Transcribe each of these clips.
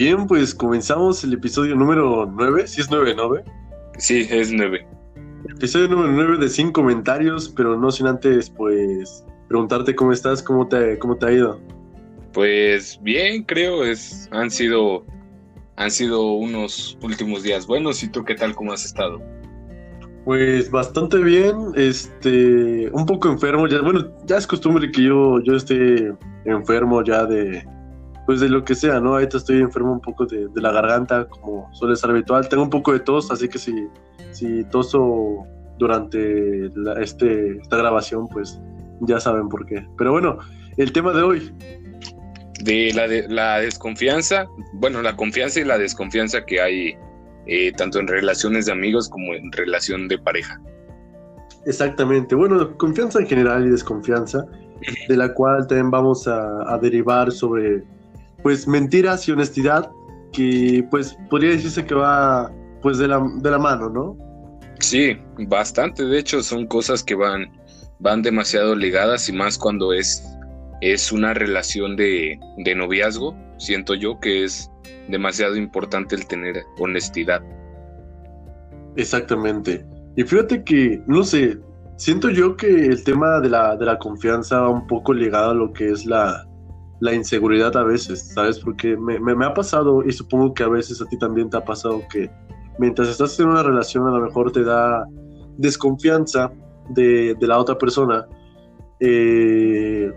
Bien, pues comenzamos el episodio número 9, si es 9, ¿no? Sí, es 9. Episodio número 9 de 100 comentarios, pero no sin antes, pues, preguntarte cómo estás, cómo te, cómo te ha ido. Pues bien, creo, es, han sido, han sido unos últimos días buenos. ¿Y tú qué tal, cómo has estado? Pues bastante bien, este, un poco enfermo, ya, bueno, ya es costumbre que yo, yo esté enfermo ya de, pues de lo que sea, ¿no? Ahorita estoy enfermo un poco de, la garganta, como suele ser habitual. Tengo un poco de tos, así que si, si toso durante este, esta grabación, pues ya saben por qué. Pero bueno, el tema de hoy. De la, de, la desconfianza, bueno, la confianza y la desconfianza que hay eh, tanto en relaciones de amigos como en relación de pareja. Exactamente, bueno, confianza en general y desconfianza, de la cual también vamos a, a derivar sobre pues mentiras y honestidad que pues podría decirse que va pues de la, de la mano, ¿no? Sí, bastante, de hecho son cosas que van, van demasiado ligadas y más cuando es, es una relación de, de noviazgo, siento yo que es demasiado importante el tener honestidad. Exactamente. Y fíjate que, no sé, siento yo que el tema de la, de la confianza va un poco ligado a lo que es la, la inseguridad a veces, ¿sabes? Porque me, me, ha pasado, y supongo que a veces a ti también te ha pasado, que mientras estás en una relación a lo mejor te da desconfianza de, de la otra persona, eh,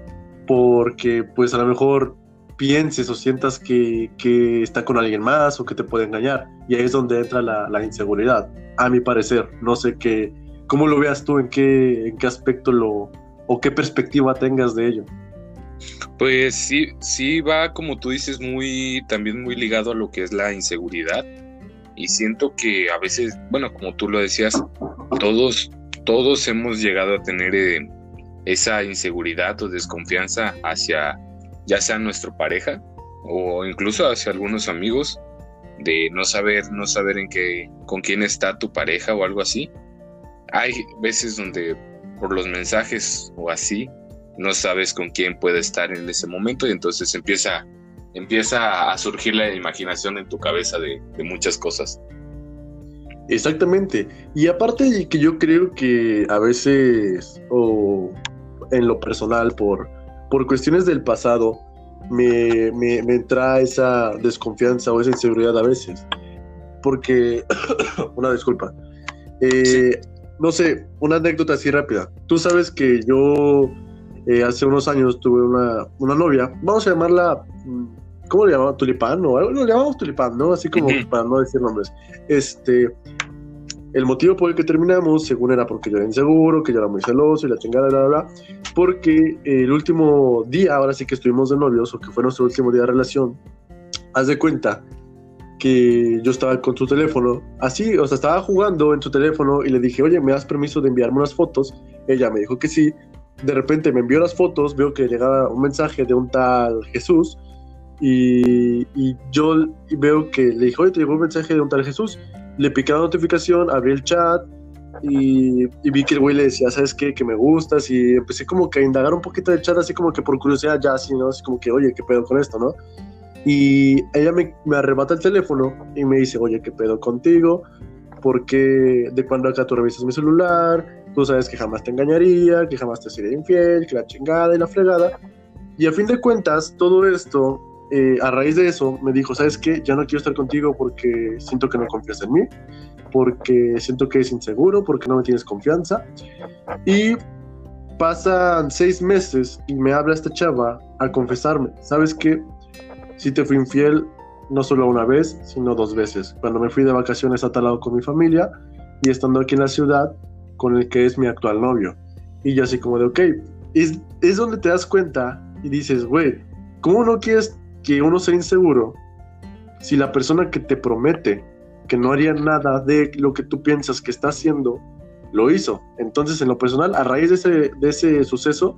porque pues a lo mejor pienses o sientas que, que, está con alguien más o que te puede engañar. Y ahí es donde entra la, la, inseguridad, a mi parecer. No sé qué, cómo lo veas tú, en qué, en qué aspecto lo, o qué perspectiva tengas de ello. Pues sí, sí va, como tú dices, muy, también muy ligado a lo que es la inseguridad. Y siento que a veces, bueno, como tú lo decías, todos, todos hemos llegado a tener eh, esa inseguridad o desconfianza hacia ya sea nuestra pareja o incluso hacia algunos amigos de no saber, no saber en qué, con quién está tu pareja o algo así. Hay veces donde por los mensajes o así no sabes con quién puede estar en ese momento y entonces empieza, empieza a surgir la imaginación en tu cabeza de, muchas cosas. Exactamente. Y aparte que yo creo que a veces, o en lo personal, por, por cuestiones del pasado, me, me, me entra esa desconfianza o esa inseguridad a veces. Porque, una disculpa. Eh, no sé, una anécdota así rápida. Tú sabes que yo eh, hace unos años tuve una, una, novia, vamos a llamarla, mm, ¿cómo le llamamos? Tulipán o algo, le llamamos Tulipán, ¿no? Así como para no decir nombres. Este, el motivo por el que terminamos, según era porque yo era inseguro, que yo era muy celoso y la chingada, bla, bla, bla, porque el último día, ahora sí que estuvimos de novios, o que fue nuestro último día de relación, haz de cuenta que yo estaba con su teléfono, así, o sea, estaba jugando en su teléfono y le dije, oye, ¿me das permiso de enviarme unas fotos? Ella me dijo que sí, de repente me envió las fotos, veo que llegaba un mensaje de un tal Jesús y, y yo veo que le dijo, oye, te llegó un mensaje de un tal Jesús. Le piqué la notificación, abrí el chat y, vi que el güey le decía, ¿sabes qué? Que me gustas y empecé como que a indagar un poquito del chat, así como que por curiosidad ya, así, ¿no? Así como que, oye, ¿qué pedo con esto, no? Y ella me, me arrebata el teléfono y me dice, oye, ¿qué pedo contigo? Porque de cuando acá tú revisas mi celular, tú sabes que jamás te engañaría, que jamás te sería infiel, que la chingada y la fregada. Y a fin de cuentas, todo esto, eh, a raíz de eso, me dijo, ¿sabes qué? Ya no quiero estar contigo porque siento que no confías en mí, porque siento que es inseguro, porque no me tienes confianza. Y pasan seis meses y me habla esta chava a confesarme, ¿sabes qué? Si te fui infiel, no solo una vez, sino dos veces. Cuando me fui de vacaciones a tal lado con mi familia y estando aquí en la ciudad, con el que es mi actual novio. Y yo así como de, ok, es, es donde te das cuenta y dices, güey, ¿cómo no quieres que uno sea inseguro si la persona que te promete que no haría nada de lo que tú piensas que está haciendo, lo hizo? Entonces, en lo personal, a raíz de ese, de ese suceso,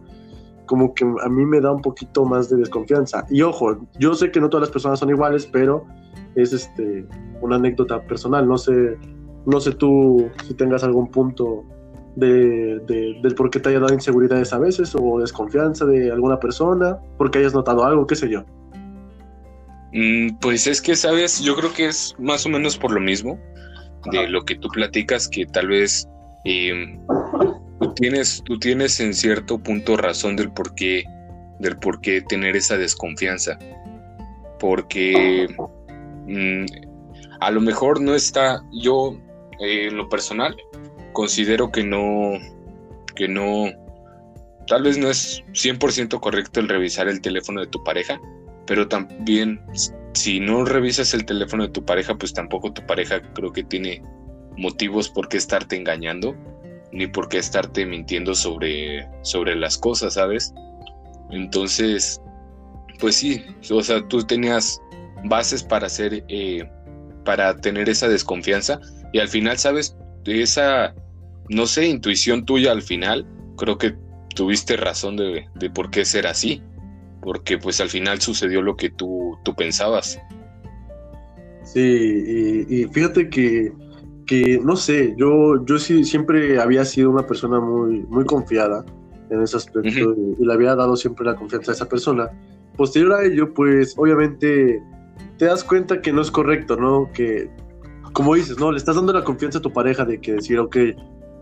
como que a mí me da un poquito más de desconfianza. Y ojo, yo sé que no todas las personas son iguales, pero es este, una anécdota personal. No sé no sé tú si tengas algún punto de, del por qué te haya dado inseguridades a veces o desconfianza de alguna persona, porque hayas notado algo, qué sé yo. Mm, pues es que, sabes, yo creo que es más o menos por lo mismo de lo que tú platicas, que tal vez em, tú, tienes, tú tienes en cierto punto razón del por qué, del por qué tener esa desconfianza. Porque mm, a lo mejor no está, yo eh, en lo personal considero que no, que no, tal vez no es 100% correcto el revisar el teléfono de tu pareja, pero también si no revisas el teléfono de tu pareja, pues tampoco tu pareja creo que tiene motivos por qué estarte engañando, ni por qué estarte mintiendo sobre, sobre las cosas, ¿sabes? Entonces, pues sí, o sea, tú tenías bases para hacer, eh, para tener esa desconfianza y al final, ¿sabes? Esa, no sé, intuición tuya al final, creo que tuviste razón de, de por qué ser así porque pues al final sucedió lo que tú, tú pensabas. Sí, y, fíjate que, que, no sé, yo, yo sí siempre había sido una persona muy, muy confiada en ese aspecto y, le había dado siempre la confianza a esa persona. Posterior a ello, pues obviamente te das cuenta que no es correcto, ¿no? Que, como dices, ¿no? Le estás dando la confianza a tu pareja de que decir, ok,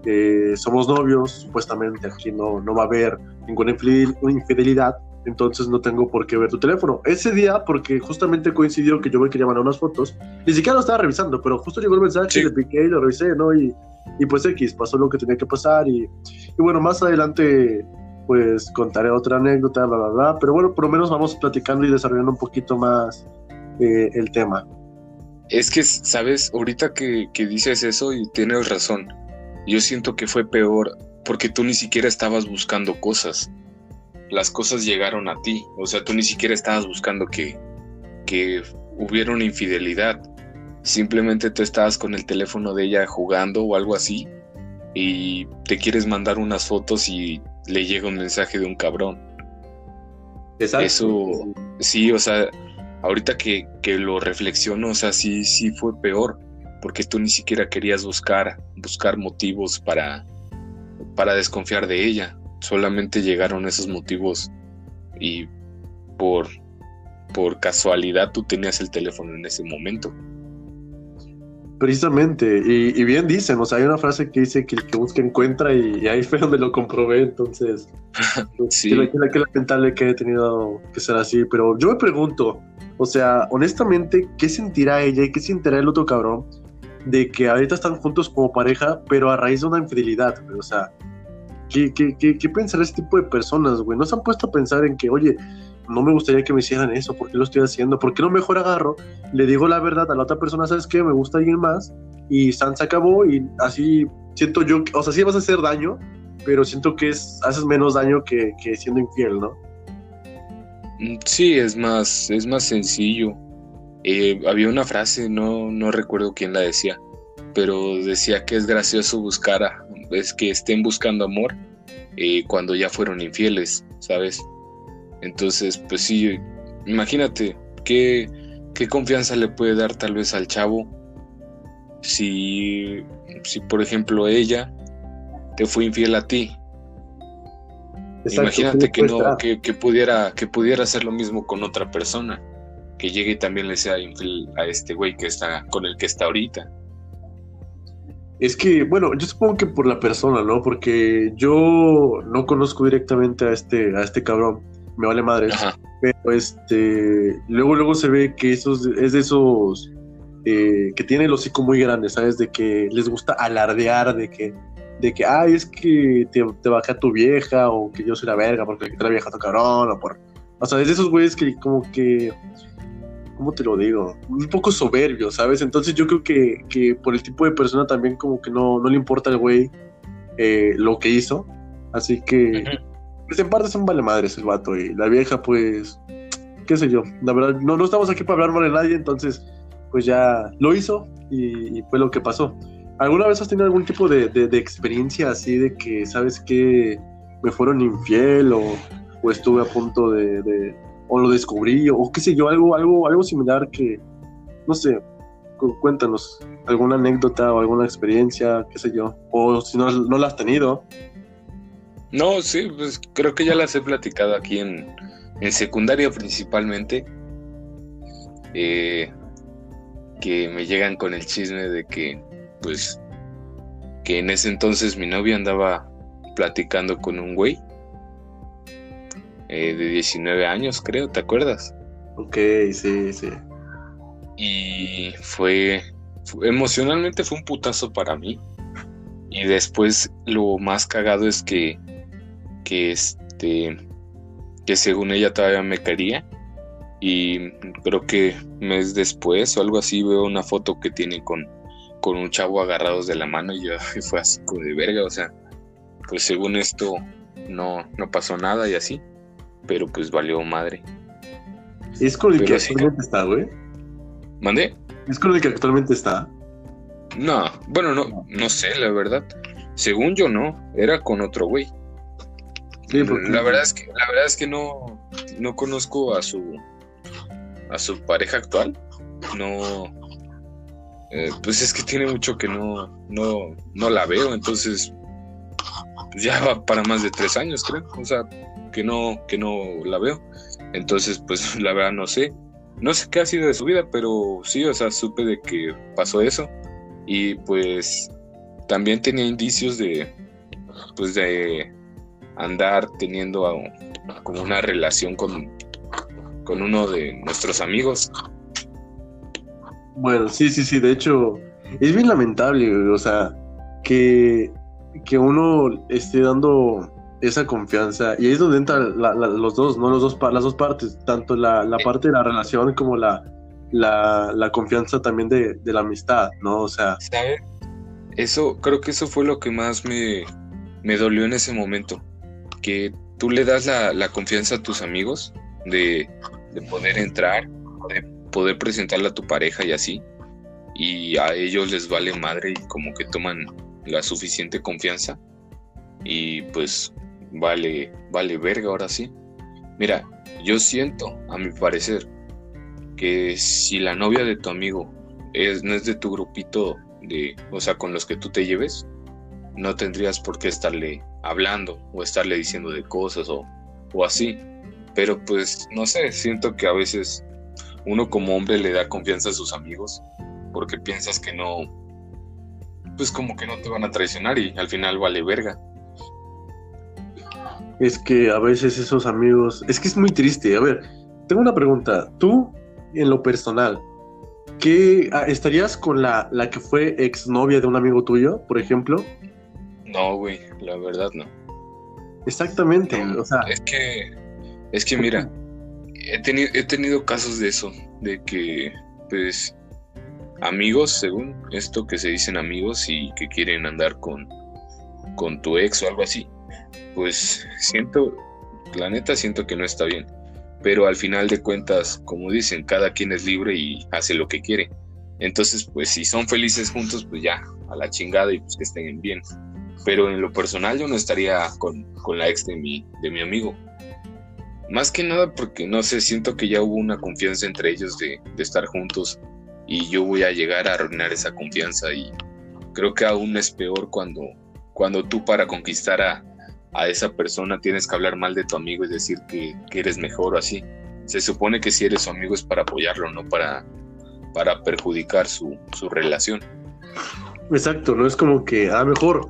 eh, somos novios, supuestamente aquí no, no va a haber ninguna infidelidad, entonces no tengo por qué ver tu teléfono. Ese día, porque justamente coincidió que yo me quería mandar unas fotos, ni siquiera lo estaba revisando, pero justo llegó el mensaje, le piqué y lo revisé, ¿no? Y, y, pues X, pasó lo que tenía que pasar y, y, bueno, más adelante pues contaré otra anécdota, bla, bla, bla, pero bueno, por lo menos vamos platicando y desarrollando un poquito más eh, el tema. Es que, ¿sabes? Ahorita que, que dices eso y tienes razón, yo siento que fue peor porque tú ni siquiera estabas buscando cosas las cosas llegaron a ti. O sea, tú ni siquiera estabas buscando que, que hubiera una infidelidad. Simplemente tú estabas con el teléfono de ella jugando o algo así y te quieres mandar unas fotos y le llega un mensaje de un cabrón. Exacto. Eso, sí, o sea, ahorita que, que, lo reflexiono, o sea, sí, sí fue peor, porque tú ni siquiera querías buscar, buscar motivos para, para desconfiar de ella solamente llegaron esos motivos y por, por casualidad tú tenías el teléfono en ese momento. Precisamente, y, bien dicen, o sea, hay una frase que dice que el que busca encuentra y, ahí fue donde lo comprobé, entonces, sí. que, que, lamentable que haya tenido que ser así, pero yo me pregunto, o sea, honestamente, ¿qué sentirá ella y qué sentirá el otro cabrón de que ahorita están juntos como pareja, pero a raíz de una infidelidad, o sea, ¿Qué, qué, qué, qué pensará ese tipo de personas, güey? ¿No se han puesto a pensar en que, oye, no me gustaría que me hicieran eso, ¿por qué lo estoy haciendo? ¿Por qué no mejor agarro, le digo la verdad a la otra persona, ¿sabes qué? Me gusta alguien más y San se acabó y así siento yo, o sea, sí vas a hacer daño, pero siento que es, haces menos daño que, que siendo infiel, ¿no? Mm, sí, es más, es más sencillo. Eh, había una frase, no, no recuerdo quién la decía, pero decía que es gracioso buscar a, es que estén buscando amor eh, cuando ya fueron infieles, ¿sabes? Entonces, pues sí, imagínate qué, qué confianza le puede dar tal vez al chavo si, si por ejemplo, ella te fue infiel a ti. Imagínate que no, que, pudiera, que pudiera hacer lo mismo con otra persona, que llegue y también le sea infiel a este güey que está con el que está ahorita. Es que, bueno, yo supongo que por la persona, ¿no? Porque yo no conozco directamente a este, a este cabrón. Me vale madre. Pero este, luego, luego se ve que esos, es de esos eh, que tiene el hocico muy grande, ¿sabes? De que les gusta alardear, de que, de que, ay, es que te, te bajé a tu vieja, o que yo soy la verga porque la vieja a tu cabrón, o por. O sea, es de esos güeyes que como que ¿cómo te lo digo? Un poco soberbio, ¿sabes? Entonces yo creo que, que por el tipo de persona también como que no, no le importa al güey eh, lo que hizo. Así que, pues en parte son vale madres el vato y la vieja pues, qué sé yo, la verdad, no, no estamos aquí para hablar mal de nadie, entonces pues ya lo hizo y, fue lo que pasó. ¿Alguna vez has tenido algún tipo de, de, experiencia así de que, sabes que me fueron infiel o, o estuve a punto de o lo descubrí o qué sé yo, algo, algo, algo similar que, no sé, cuéntanos alguna anécdota o alguna experiencia, qué sé yo, o si no, no la has tenido. No, sí, pues creo que ya las he platicado aquí en, en secundaria principalmente. eh, que me llegan con el chisme de que, pues, que en ese entonces mi novia andaba platicando con un güey eh, de 19 años, creo, ¿te acuerdas? Ok, sí, sí. Y fue, emocionalmente fue un putazo para mí. Y después lo más cagado es que, que este, que según ella todavía me quería. Y creo que mes después o algo así veo una foto que tiene con, con un chavo agarrados de la mano y yo fue así como de verga, o sea, pues según esto no, no pasó nada y así, pero pues valió madre. ¿Es con el que actualmente está, güey? ¿Mandé? ¿Es con el que actualmente está? No, bueno, no, no sé, la verdad. Según yo no, era con otro güey. Sí, porque... La verdad es que, la verdad es que no, no conozco a su a su pareja actual. No, eh, pues es que tiene mucho que no, no, no la veo, entonces pues ya va para más de tres años, creo. O sea, que no, que no la veo. Entonces, pues la verdad no sé. No sé qué ha sido de su vida, pero sí, o sea, supe de que pasó eso. Y pues también tenía indicios de, pues de andar teniendo como una relación con, con uno de nuestros amigos. Bueno, sí, sí, sí, de hecho, es bien lamentable, o sea, que, que uno esté dando esa confianza, y ahí es donde entran los dos, ¿no? Los dos, las dos partes, tanto la, parte de la relación como la, la, confianza también de, la amistad, ¿no? O sea... Eso, creo que eso fue lo que más me, me dolió en ese momento, que tú le das la, la confianza a tus amigos de, de poder entrar, de poder presentarla a tu pareja y así. Y a ellos les vale madre y como que toman la suficiente confianza. Y pues vale, vale verga ahora sí. Mira, yo siento, a mi parecer, que si la novia de tu amigo es, no es de tu grupito de, o sea, con los que tú te lleves, no tendrías por qué estarle hablando o estarle diciendo de cosas o, o así. Pero pues, no sé, siento que a veces uno como hombre le da confianza a sus amigos porque piensas que no, pues como que no te van a traicionar y al final vale verga. Es que a veces esos amigos, es que es muy triste. A ver, tengo una pregunta. Tú, en lo personal, ¿qué ah, estarías con la, la que fue exnovia de un amigo tuyo, por ejemplo? No, güey, la verdad no. Exactamente, o sea. Es que, es que mira, he tenido, he tenido casos de eso, de que, pues, amigos, según esto que se dicen amigos y que quieren andar con, con tu ex o algo así, pues siento, la neta siento que no está bien. Pero al final de cuentas, como dicen, cada quien es libre y hace lo que quiere. Entonces, pues si son felices juntos, pues ya, a la chingada y pues que estén bien. Pero en lo personal yo no estaría con, con la ex de mi, de mi amigo. Más que nada porque, no sé, siento que ya hubo una confianza entre ellos de, estar juntos y yo voy a llegar a arruinar esa confianza y creo que aún es peor cuando, cuando tú para conquistar a, esa persona tienes que hablar mal de tu amigo y decir que, eres mejor o así. Se supone que si eres su amigo es para apoyarlo, no para, para perjudicar su, relación. Exacto, no es como que a lo mejor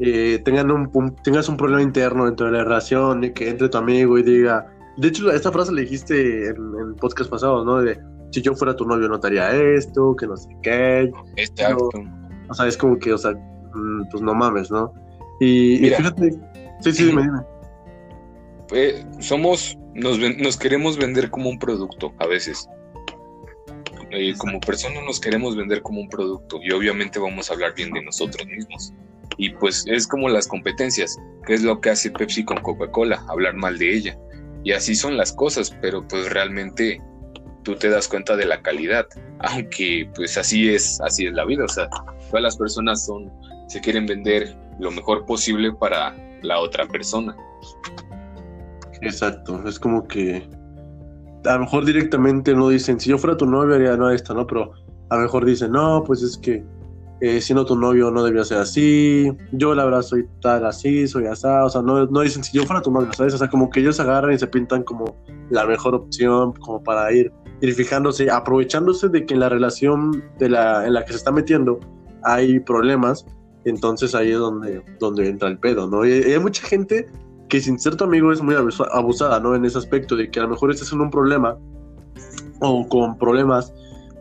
eh, tengan un, tengas un problema interno dentro de la relación y que entre tu amigo y diga, de hecho, esta frase la dijiste en, el podcast pasado, ¿no? De si yo fuera tu novio notaría esto, que no sé qué. Exacto. o sea, es como que, o sea, mm, pues no mames, ¿no? Y, fíjate. Sí, sí, dime, dime. Pues, somos, nos, nos queremos vender como un producto a veces. Y como personas nos queremos vender como un producto y obviamente vamos a hablar bien de nosotros mismos. Y pues es como las competencias, que es lo que hace Pepsi con Coca-Cola, hablar mal de ella y así son las cosas, pero pues realmente tú te das cuenta de la calidad, aunque pues así es, así es la vida, o sea, todas las personas son, se quieren vender lo mejor posible para la otra persona. Exacto, es como que a lo mejor directamente no dicen, si yo fuera tu novio haría no esto, ¿no? Pero a lo mejor dicen, no, pues es que eh, siendo tu novio no debía ser así, yo la verdad soy tal así, soy así, o sea, no, no dicen si yo fuera tu novio, ¿sabes? O sea, como que ellos se agarran y se pintan como la mejor opción, como para ir, ir fijándose, aprovechándose de que en la relación de la, en la que se está metiendo hay problemas, entonces ahí es donde, donde entra el pedo, ¿no? Y hay mucha gente que sin ser tu amigo es muy abusada, ¿no? En ese aspecto de que a lo mejor estás en un problema o con problemas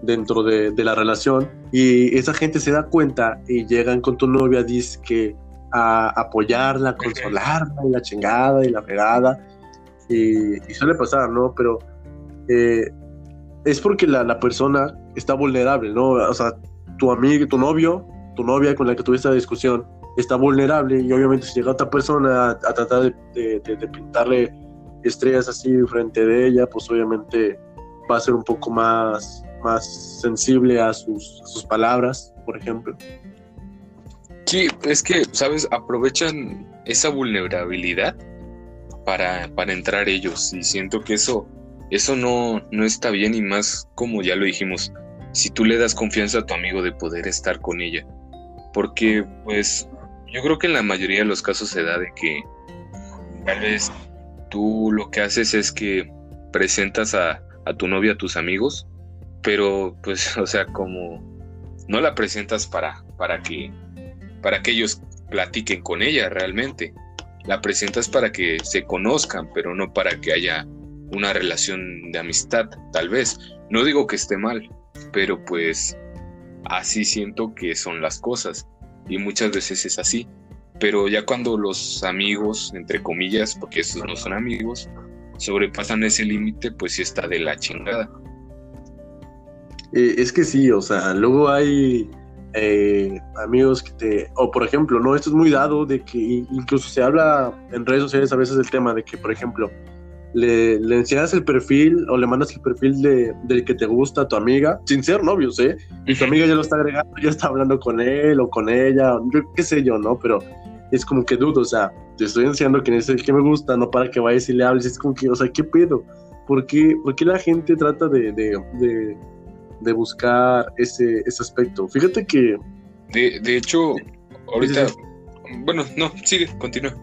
dentro de, la relación y esa gente se da cuenta y llegan con tu novia, dice que a apoyarla, consolarla y la chingada y la pegada y, suele pasar, ¿no? Pero eh, es porque la, la, persona está vulnerable, ¿no? O sea, tu amigo, tu novio, tu novia con la que tuviste la discusión está vulnerable y obviamente si llega otra persona a, tratar de, pintarle estrellas así frente de ella, pues obviamente va a ser un poco más, más sensible a sus, sus palabras, por ejemplo. Sí, es que, ¿sabes? Aprovechan esa vulnerabilidad para, para entrar ellos y siento que eso, eso no, no está bien y más como ya lo dijimos, si tú le das confianza a tu amigo de poder estar con ella. Porque pues yo creo que en la mayoría de los casos se da de que tal vez tú lo que haces es que presentas a, tu novia a tus amigos, pero pues, o sea, como no la presentas para, para que para que ellos platiquen con ella realmente. La presentas para que se conozcan, pero no para que haya una relación de amistad, tal vez. No digo que esté mal, pero pues así siento que son las cosas y muchas veces es así. Pero ya cuando los amigos, entre comillas, porque estos no son amigos, sobrepasan ese límite, pues sí está de la chingada. Eh, es que sí, o sea, luego hay eh, amigos que te, o por ejemplo, no, esto es muy dado de que incluso se habla en redes sociales a veces del tema de que, por ejemplo, le, le, enseñas el perfil o le mandas el perfil de, del que te gusta a tu amiga, sin ser novios, ¿eh? Y tu amiga ya lo está agregando, ya está hablando con él o con ella, yo qué sé yo, ¿no? Pero es como que dudo, o sea, te estoy enseñando quién es el que me gusta, no para que vayas y le hables, es como que, o sea, ¿qué pedo? ¿Por qué, por qué la gente trata de, de, de, buscar ese, ese aspecto? Fíjate que... De, de hecho, ahorita... Bueno, no, sigue, continúa.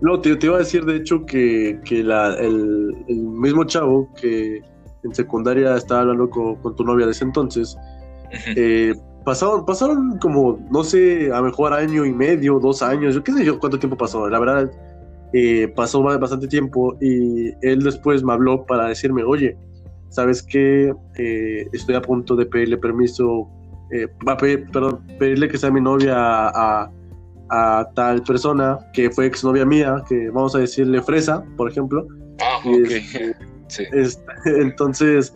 No, te, iba a decir de hecho que, el, mismo chavo que en secundaria estaba hablando con, tu novia de ese entonces, eh, pasaron, pasaron como, no sé, a lo mejor año y medio, dos años, yo qué sé yo cuánto tiempo pasó, la verdad, eh, pasó bastante tiempo y él después me habló para decirme, oye, ¿sabes qué? Eh, estoy a punto de pedirle permiso, va a pedir, perdón, pedirle que sea mi novia a a tal persona que fue exnovia mía, que vamos a decirle Fresa, por ejemplo. Ah, este, este, entonces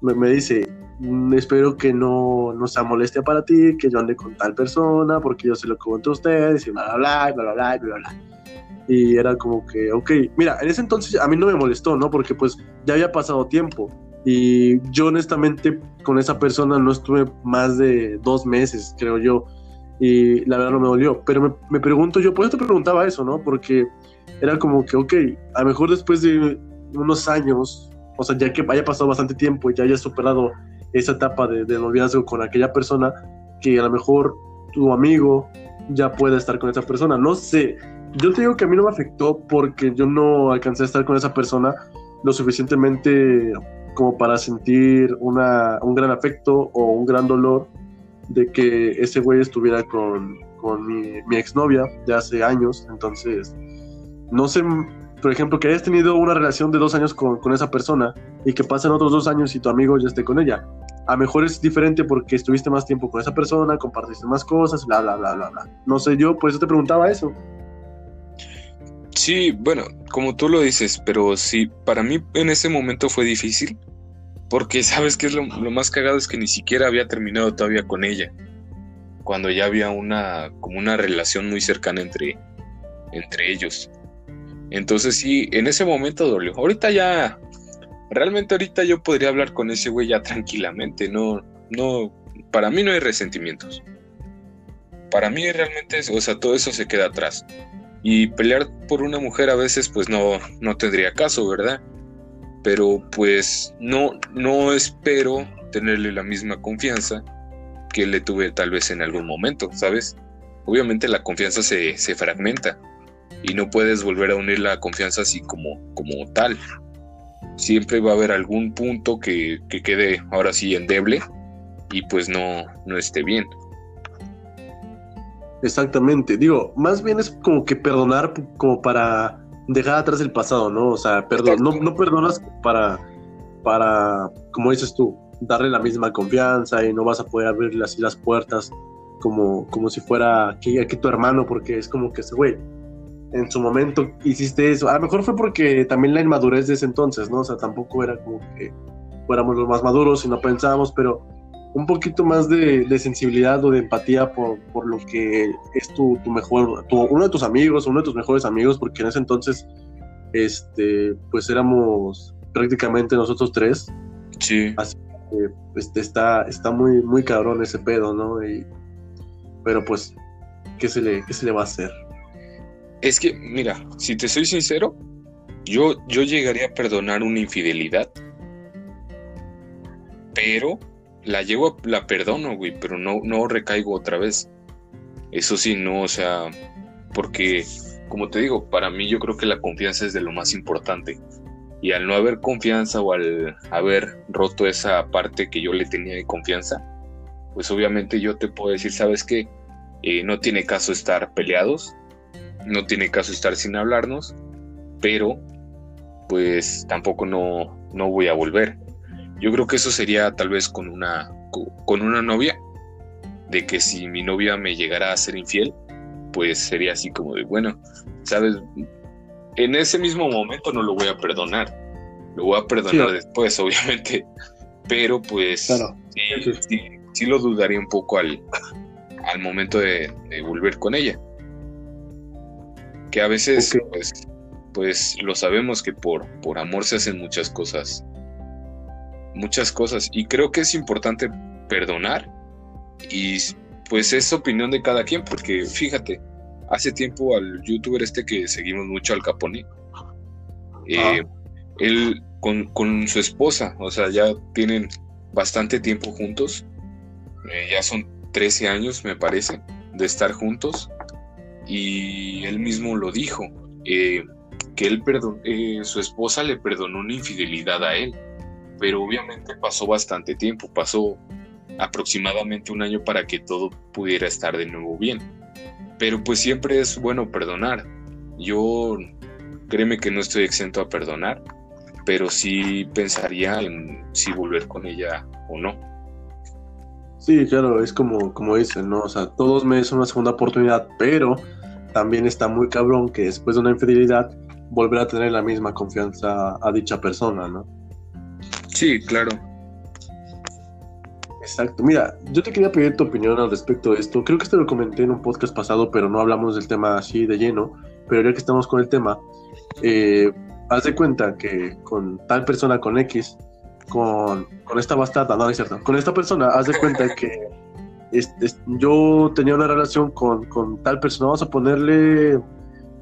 me, dice, mm, espero que no, no sea molestia para ti, que yo ande con tal persona, porque yo se lo comento a ustedes, y bla, bla, bla, bla, bla, bla, bla. Y era como que, ok, mira, en ese entonces a mí no me molestó, ¿no? Porque pues ya había pasado tiempo. Y yo honestamente con esa persona no estuve más de dos meses, creo yo y la verdad no me dolió. Pero me, pregunto yo, por eso te preguntaba eso, ¿no? Porque era como que, ok, a lo mejor después de unos años, o sea, ya que haya pasado bastante tiempo y ya hayas superado esa etapa de, de noviazgo con aquella persona, que a lo mejor tu amigo ya puede estar con esa persona. No sé, yo te digo que a mí no me afectó porque yo no alcancé a estar con esa persona lo suficientemente como para sentir una, un gran afecto o un gran dolor de que ese güey estuviera con, con mi, mi exnovia de hace años. Entonces, no sé, por ejemplo, que hayas tenido una relación de dos años con, con, esa persona y que pasen otros dos años y tu amigo ya esté con ella. A lo mejor es diferente porque estuviste más tiempo con esa persona, compartiste más cosas, bla, bla, bla, bla, bla. No sé yo, por eso te preguntaba eso. Sí, bueno, como tú lo dices, pero sí, para mí en ese momento fue difícil porque sabes que es lo, más cagado es que ni siquiera había terminado todavía con ella. Cuando ya había una como una relación muy cercana entre, entre ellos. Entonces sí, en ese momento dolió. Ahorita ya, realmente ahorita yo podría hablar con ese güey ya tranquilamente. No, no, para mí no hay resentimientos. Para mí realmente, o sea, todo eso se queda atrás. Y pelear por una mujer a veces pues no, no tendría caso, ¿verdad? Pero pues no, no espero tenerle la misma confianza que le tuve tal vez en algún momento, ¿sabes? Obviamente la confianza se, se fragmenta y no puedes volver a unir la confianza así como, como tal. Siempre va a haber algún punto que, que quede ahora sí endeble y pues no, no esté bien. Exactamente, digo, más bien es como que perdonar como para dejar atrás el pasado, ¿no? O sea, perdón, no, no perdonas para, para, como dices tú, darle la misma confianza y no vas a poder abrirle así las puertas como, como si fuera aquí, aquí tu hermano, porque es como que ese güey, en su momento hiciste eso. A lo mejor fue porque también la inmadurez de ese entonces, ¿no? O sea, tampoco era como que fuéramos los más maduros y no pensábamos, pero un poquito más de, sensibilidad o de empatía por, por lo que es tu, tu mejor, tu, uno de tus amigos, uno de tus mejores amigos, porque en ese entonces, este, pues éramos prácticamente nosotros tres. Sí. Así que este, está, está muy, muy cabrón ese pedo, ¿no? Y, pero pues, ¿qué se, le, ¿qué se le va a hacer? Es que, mira, si te soy sincero, yo, yo llegaría a perdonar una infidelidad, pero la llevo, la perdono, güey, pero no, no recaigo otra vez. Eso sí, no, o sea, porque, como te digo, para mí yo creo que la confianza es de lo más importante. Y al no haber confianza o al haber roto esa parte que yo le tenía de confianza, pues obviamente yo te puedo decir, ¿sabes qué? Eh, no tiene caso estar peleados, no tiene caso estar sin hablarnos, pero pues tampoco no, no voy a volver. Yo creo que eso sería tal vez con una, con una novia, de que si mi novia me llegara a ser infiel, pues sería así como de, bueno, sabes, en ese mismo momento no lo voy a perdonar, lo voy a perdonar después, obviamente, pero pues sí, lo dudaría un poco al, al momento de, volver con ella. Que a veces, pues, pues lo sabemos que por, por amor se hacen muchas cosas muchas cosas. Y creo que es importante perdonar y pues es opinión de cada quien porque fíjate, hace tiempo al youtuber este que seguimos mucho al Capone, eh, él con, su esposa, o sea, ya tienen bastante tiempo juntos, eh, ya son 13 años me parece de estar juntos y él mismo lo dijo, eh, que él perdón, su esposa le perdonó una infidelidad a él pero obviamente pasó bastante tiempo, pasó aproximadamente un año para que todo pudiera estar de nuevo bien. Pero pues siempre es bueno perdonar. Yo créeme que no estoy exento a perdonar, pero sí pensaría en si volver con ella o no. Sí, claro, es como, como dicen, ¿no? O sea, todos merecen una segunda oportunidad, pero también está muy cabrón que después de una infidelidad volver a tener la misma confianza a dicha persona, ¿no? Sí, claro. Exacto. Mira, yo te quería pedir tu opinión al respecto de esto. Creo que te lo comenté en un podcast pasado, pero no hablamos del tema así de lleno. Pero ya que estamos con el tema, eh, haz de cuenta que con tal persona con X, con, con esta bastarda, no, es cierto, con esta persona, haz de cuenta que yo tenía una relación con, con, tal persona, vamos a ponerle,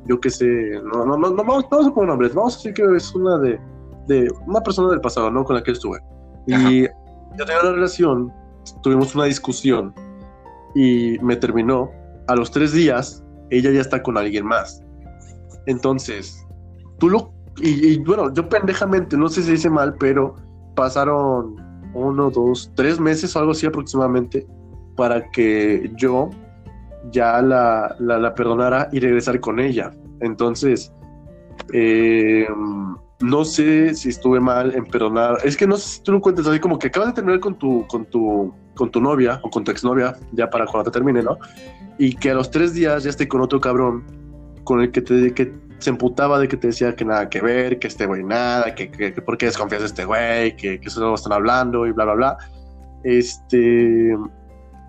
yo qué sé, no, no, no, no vamos, vamos a poner nombres, vamos a decir que es una de de una persona del pasado, ¿no? Con la que estuve. Y yo tenía una relación, tuvimos una discusión y me terminó. A los tres días, ella ya está con alguien más. Entonces, tú lo... Y, bueno, yo pendejamente, no sé si dice mal, pero pasaron uno, dos, tres meses o algo así aproximadamente para que yo ya la, la, la perdonara y regresar con ella. Entonces, eh, no sé si estuve mal en perdonar. Es que no sé si tú lo cuentas así como que acabas de terminar con tu, con tu, con tu novia o con tu exnovia, ya para cuando te termine, ¿no? Y que a los tres días ya esté con otro cabrón con el que te que se emputaba de que te decía que nada que ver, que este güey nada, que, que, por qué desconfías de este güey, que, que eso no están hablando y bla, bla, bla. Este,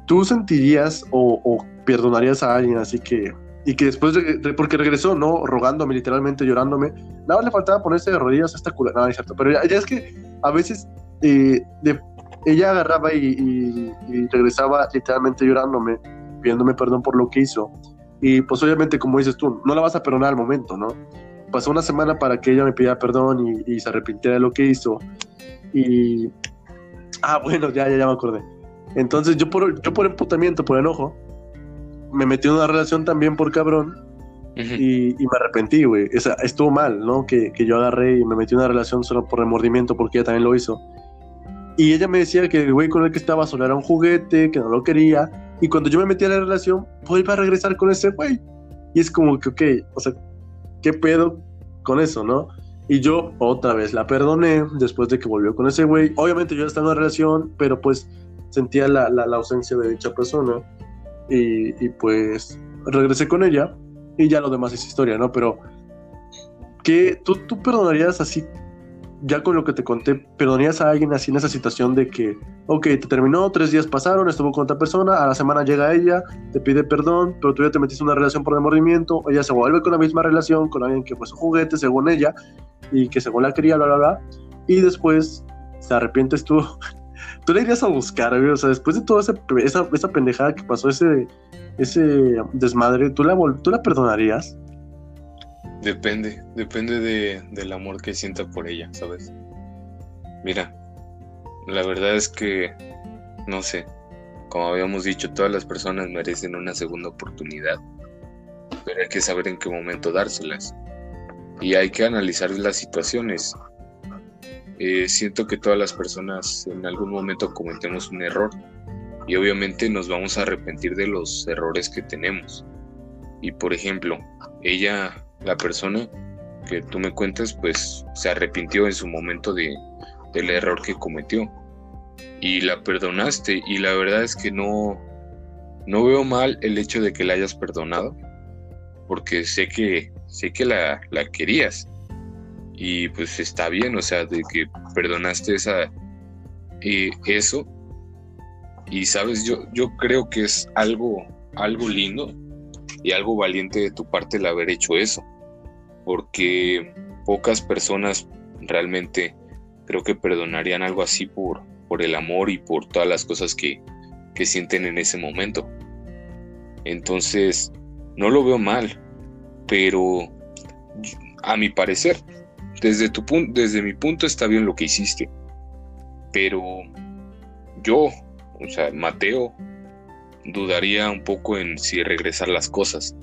¿tú sentirías o, o perdonarías a alguien así que y que después, porque regresó, ¿no? Rogándome, literalmente llorándome. Nada le faltaba ponerse de rodillas a esta culera. No, es cierto. Pero ya, es que a veces eh, ella agarraba y, regresaba literalmente llorándome, pidiéndome perdón por lo que hizo. Y pues obviamente, como dices tú, no la vas a perdonar al momento, ¿no? Pasó una semana para que ella me pidiera perdón y, se arrepintiera de lo que hizo. Y... Ah, bueno, ya, ya, ya me acordé. Entonces yo por, yo por emputamiento, por enojo, me metí en una relación también por cabrón y, me arrepentí, güey. O sea, estuvo mal, ¿no? Que, que, yo agarré y me metí en una relación solo por remordimiento porque ella también lo hizo. Y ella me decía que el güey con el que estaba solo era un juguete, que no lo quería. Y cuando yo me metí en la relación, pues iba a regresar con ese güey. Y es como que, ok, o sea, ¿qué pedo con eso, no? Y yo otra vez la perdoné después de que volvió con ese güey. Obviamente yo estaba en una relación, pero pues sentía la, la, ausencia de dicha persona. Y, pues regresé con ella y ya lo demás es historia, ¿no? Pero, ¿qué, tú, ¿tú perdonarías así ya con lo que te conté, perdonarías a alguien así en esa situación de que, ok, te terminó, tres días pasaron, estuvo con otra persona, a la semana llega ella, te pide perdón, pero tú ya te metiste en una relación por remordimiento, ella se vuelve con la misma relación con alguien que fue su juguete según ella y que según la quería, bla, bla, bla, y después se arrepientes tú. Tú le irías a buscar, o sea, después de toda esa, esa, esa pendejada que pasó, ese, ese desmadre, ¿tú la, ¿tú la perdonarías? Depende, depende de, del amor que sienta por ella, ¿sabes? Mira, la verdad es que, no sé, como habíamos dicho, todas las personas merecen una segunda oportunidad, pero hay que saber en qué momento dárselas. Y hay que analizar las situaciones. Eh, siento que todas las personas en algún momento cometemos un error y obviamente nos vamos a arrepentir de los errores que tenemos. Y por ejemplo, ella la persona que tú me cuentas, pues se arrepintió en su momento de, del error que cometió y la perdonaste y la verdad es que no no veo mal el hecho de que la hayas perdonado porque sé que sé que la, la querías y pues está bien o sea de que perdonaste esa eh, eso y sabes yo yo creo que es algo algo lindo y algo valiente de tu parte el haber hecho eso porque pocas personas realmente creo que perdonarían algo así por, por el amor y por todas las cosas que, que sienten en ese momento. Entonces, no lo veo mal, pero a mi parecer, desde, tu desde mi punto está bien lo que hiciste. Pero yo, o sea, Mateo, dudaría un poco en si regresar las cosas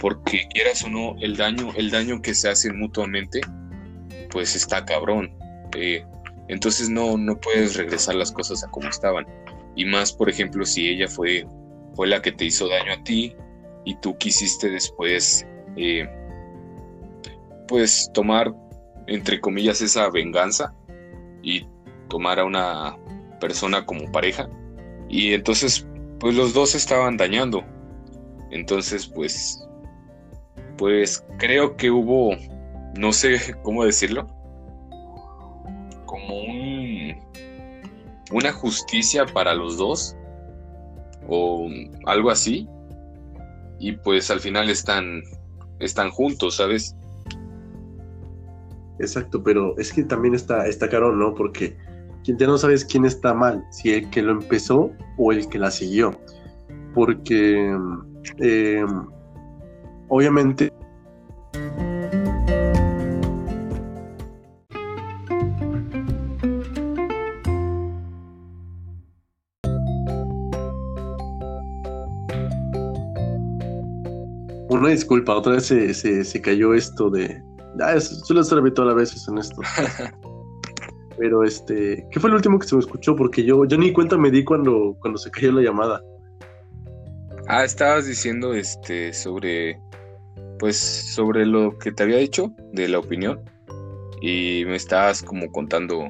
porque quieras o no, el daño, el daño que se hace mutuamente, pues está cabrón. Eh, entonces no, no puedes regresar las cosas a como estaban. Y más, por ejemplo, si ella fue, fue la que te hizo daño a ti y tú quisiste después, eh, pues tomar, entre comillas, esa venganza y tomar a una persona como pareja. Y entonces, pues los dos estaban dañando. Entonces, pues pues creo que hubo, no sé cómo decirlo, como un, una justicia para los dos o algo así. Y pues al final están, están juntos, ¿sabes? Exacto, pero es que también está, está caro, ¿no? Porque ya no sabes quién está mal, si el que lo empezó o el que la siguió. Porque eh, obviamente una disculpa, otra vez se, se, cayó esto de. Ah, suele estar habitual a veces en esto. Pero este, ¿qué fue el último que se me escuchó? Porque yo, yo ni cuenta me di cuando, cuando se cayó la llamada. Ah, estabas diciendo este sobre pues sobre lo que te había dicho de la opinión y me estabas como contando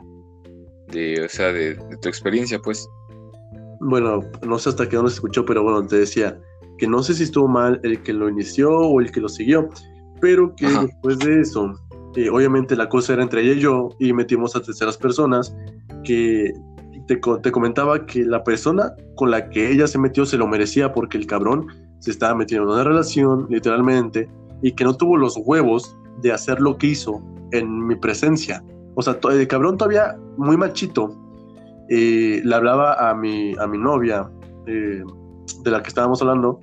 de, o sea, de, tu experiencia, pues. Bueno, no sé hasta qué dónde se escuchó, pero bueno, te decía que no sé si estuvo mal el que lo inició o el que lo siguió, pero que después de eso, eh, obviamente la cosa era entre ella y yo y metimos a terceras personas que te, te comentaba que la persona con la que ella se metió se lo merecía porque el cabrón se estaba metiendo en una relación, literalmente, y que no tuvo los huevos de hacer lo que hizo en mi presencia. O sea, el cabrón todavía muy machito, eh, le hablaba a mi, a mi novia, eh, de la que estábamos hablando,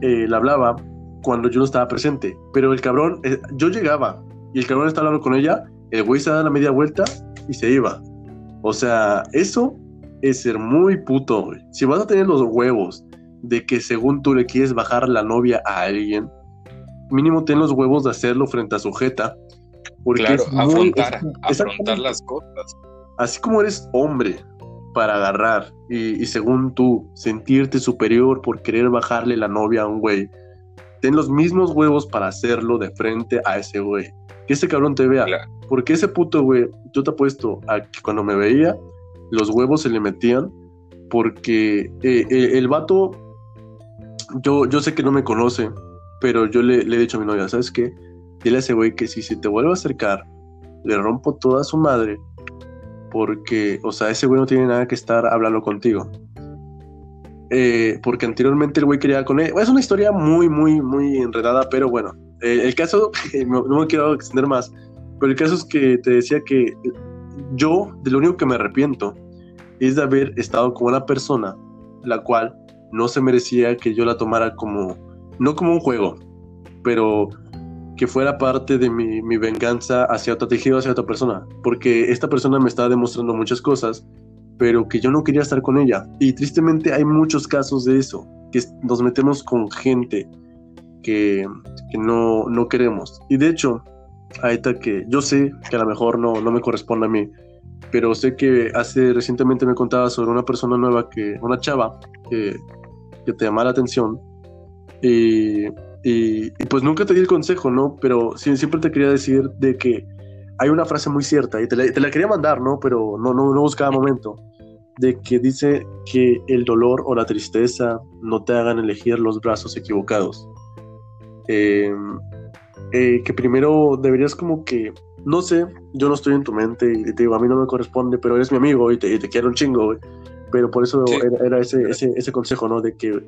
eh, le hablaba cuando yo no estaba presente. Pero el cabrón, yo llegaba y el cabrón estaba hablando con ella, el güey se da la media vuelta y se iba. O sea, eso es ser muy puto, güey. Si vas a tener los huevos de que según tú le quieres bajar la novia a alguien, mínimo ten los huevos de hacerlo frente a sujeta. Porque claro, afrontar, afrontar las cosas. Así como eres hombre para agarrar y, según tú sentirte superior por querer bajarle la novia a un güey, ten los mismos huevos para hacerlo de frente a ese güey. Que ese cabrón te vea. Porque ese puto güey, yo te apuesto a que cuando me veía, los huevos se le metían porque eh, eh, el vato, yo, yo sé que no me conoce, pero yo le, he dicho a mi novia, ¿sabes qué? Dile a ese güey que si se te vuelve a acercar, le rompo toda su madre, porque, o sea, ese güey no tiene nada que estar hablando contigo. Eh, porque anteriormente el güey quería con él. Es una historia muy, muy, muy enredada, pero bueno, el caso, no, me quiero extender más, pero el caso es que te decía que yo, de lo único que me arrepiento, es de haber estado con una persona la cual no se merecía que yo la tomara como, no como un juego, pero que fuera parte de mi, mi venganza hacia otro tejido, hacia otra persona, porque esta persona me estaba demostrando muchas cosas, pero que yo no quería estar con ella. Y tristemente hay muchos casos de eso, que nos metemos con gente que, que no, no queremos. Y de hecho, ahorita que yo sé que a lo mejor no, no me corresponde a mí, pero sé que hace recientemente me contaba sobre una persona nueva, que una chava que, que te llama la atención y, y, pues nunca te di el consejo, ¿no? Pero siempre te quería decir de que hay una frase muy cierta y te la, te la quería mandar, ¿no? Pero no, no, no buscaba momento, de que dice que el dolor o la tristeza no te hagan elegir los brazos equivocados. Eh, eh, que primero deberías como que, no sé, yo no estoy en tu mente y te digo, a mí no me corresponde, pero eres mi amigo y te, quiero un chingo, Pero por eso era, ese, ese, ese, consejo, ¿no? De que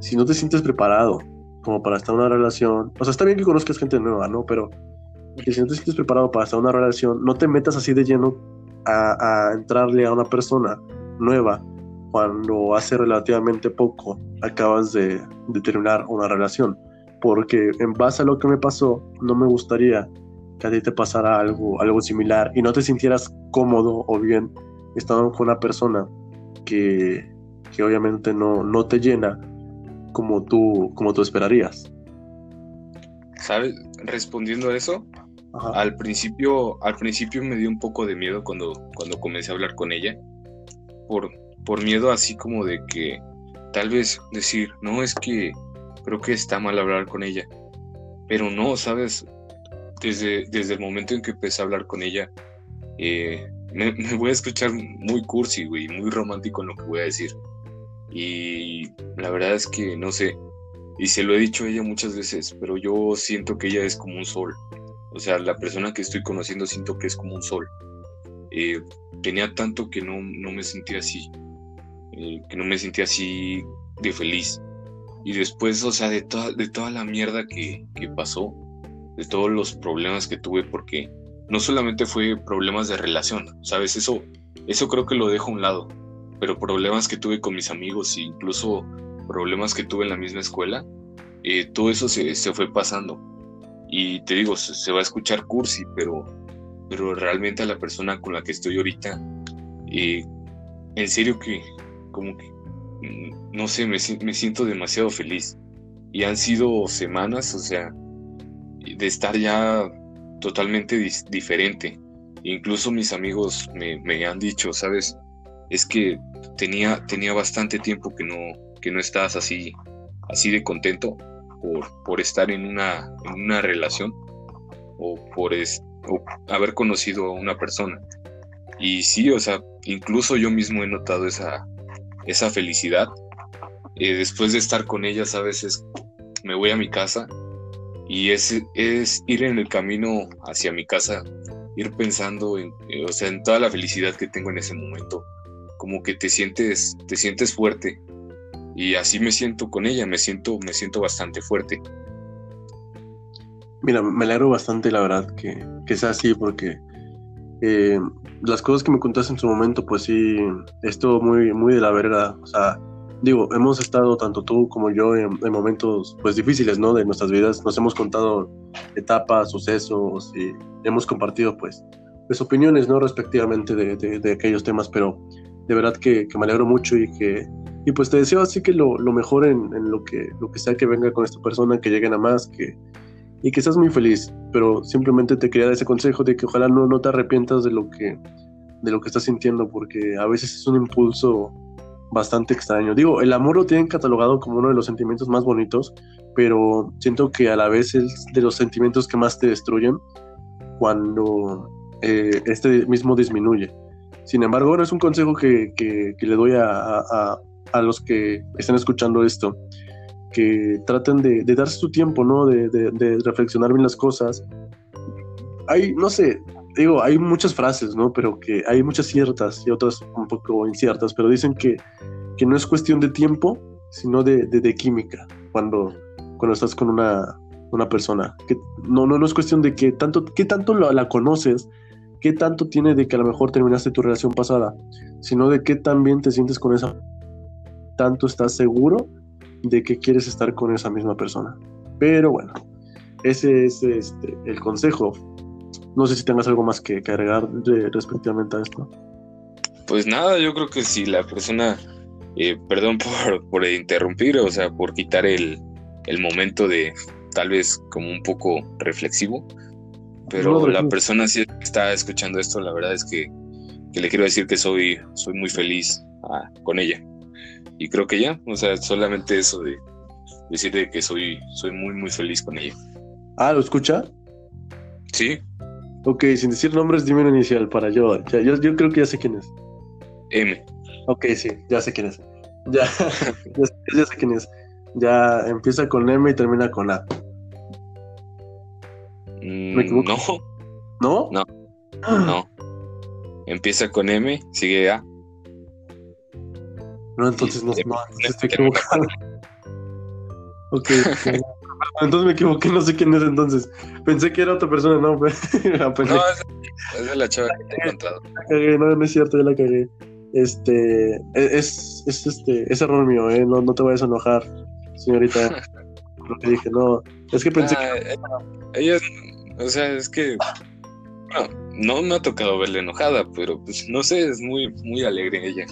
si no te sientes preparado como para estar en una relación, o sea, está bien que conozcas gente nueva, ¿no? Pero que si no te sientes preparado para en una relación, no te metas así de lleno a, a entrarle a una persona nueva cuando hace relativamente poco acabas de, de terminar una relación porque en base a lo que me pasó, no me gustaría que a ti te pasara algo, algo similar y no te sintieras cómodo o bien estando con una persona que, que obviamente no, no te llena como tú, como tú esperarías. ¿Sabes? Respondiendo a eso, al principio, al principio me dio un poco de miedo cuando, cuando comencé a hablar con ella, por, por miedo así como de que tal vez decir, no, es que creo que está mal hablar con ella. Pero no, ¿sabes? Desde, desde el momento en que empecé a hablar con ella, eh, me, voy a escuchar muy cursi, güey, muy romántico en lo que voy a decir. Y la verdad es que no sé, y se lo he dicho a ella muchas veces, pero yo siento que ella es como un sol. O sea, la persona que estoy conociendo siento que es como un sol. Eh, tenía tanto que no, no me sentía así, eh, que no me sentía así de feliz. Y después, o sea, de toda, de toda la mierda que, pasó, de todos los problemas que tuve, porque no solamente fue problemas de relación, ¿sabes? Eso, eso creo que lo dejo a un lado, pero problemas que tuve con mis amigos e incluso problemas que tuve en la misma escuela, eh, todo eso se, fue pasando. Y te digo, se, va a escuchar cursi, pero, pero realmente a la persona con la que estoy ahorita, eh, en serio que como que Mm, no sé, me, siento demasiado feliz. Y han sido semanas, o sea, de estar ya totalmente diferente. Incluso mis amigos me, han dicho, ¿sabes? Es que tenía, tenía bastante tiempo que no, que no estabas así, así de contento por, estar en una, en una relación o por o haber conocido a una persona. Y sí, o sea, incluso yo mismo he notado esa, esa felicidad. Eh, después de estar con ellas a veces me voy a mi casa y es, es ir en el camino hacia mi casa, ir pensando en, eh, o sea, en toda la felicidad que tengo en ese momento, como que te sientes, te sientes fuerte y así me siento con ella, me siento, me siento bastante fuerte. Mira, me alegro bastante la verdad que, que sea así porque eh, las cosas que me contaste en su momento, pues sí, esto muy, muy de la verga. O sea, digo, hemos estado tanto tú como yo en, momentos pues difíciles, ¿no? De nuestras vidas. Nos hemos contado etapas, sucesos y hemos compartido pues, pues opiniones, ¿no? Respectivamente de, de, aquellos temas, pero de verdad que, me alegro mucho y que y pues te deseo así que lo, mejor en, lo que lo que sea que venga con esta persona, que lleguen a más, que y que seas muy feliz. Pero simplemente te quería dar ese consejo de que ojalá no, no te arrepientas de lo que de lo que estás sintiendo, porque a veces es un impulso bastante extraño. Digo, el amor lo tienen catalogado como uno de los sentimientos más bonitos, pero siento que a la vez es de los sentimientos que más te destruyen cuando eh, este mismo disminuye. Sin embargo, bueno, es un consejo que, que, le doy a, a, los que están escuchando esto, que traten de, de darse su tiempo, ¿no? De, de, de, reflexionar bien las cosas. Hay, no sé, digo, hay muchas frases, ¿no? Pero que hay muchas ciertas y otras un poco inciertas, pero dicen que, que no es cuestión de tiempo, sino de, de, química, cuando, cuando estás con una, una persona. Que no, no, no es cuestión de que tanto, qué tanto la, la, conoces, qué tanto tiene de que a lo mejor terminaste tu relación pasada, sino de qué tan bien te sientes con esa, tanto estás seguro de que quieres estar con esa misma persona. Pero bueno, ese es este, el consejo. No sé si tengas algo más que, agregar respectivamente a esto. Pues nada, yo creo que si la persona, eh, perdón por, por, interrumpir, o sea, por quitar el, el, momento de tal vez como un poco reflexivo, pero la persona si está escuchando esto, la verdad es que, que le quiero decir que soy, soy muy feliz ah, con ella. Y creo que ya, o sea, solamente eso de decirle que soy, soy muy, muy feliz con ella. Ah, ¿lo escucha? Sí. Ok, sin decir nombres, dime un inicial para yo. yo. Yo creo que ya sé quién es. M. Ok, sí, ya sé quién es. Ya, ya, sé quién es. Ya empieza con M y termina con A. Mm, ¿Me equivoco? No. ¿No? No. No. Empieza con M, sigue A. No, entonces no, no, estoy equivocado. ok. Entonces me equivoqué, no sé quién es entonces. Pensé que era otra persona, no, pues, no, es, la chava que te he encontrado. No, no es cierto, ya la cagué. Este, es, es, este, es error mío, ¿eh? No, no te vayas a enojar, señorita. lo que dije, no. Es que pensé que. Ah, ella, o sea, es que. no me ha tocado verla enojada, pero pues no sé, es muy, muy alegre ella.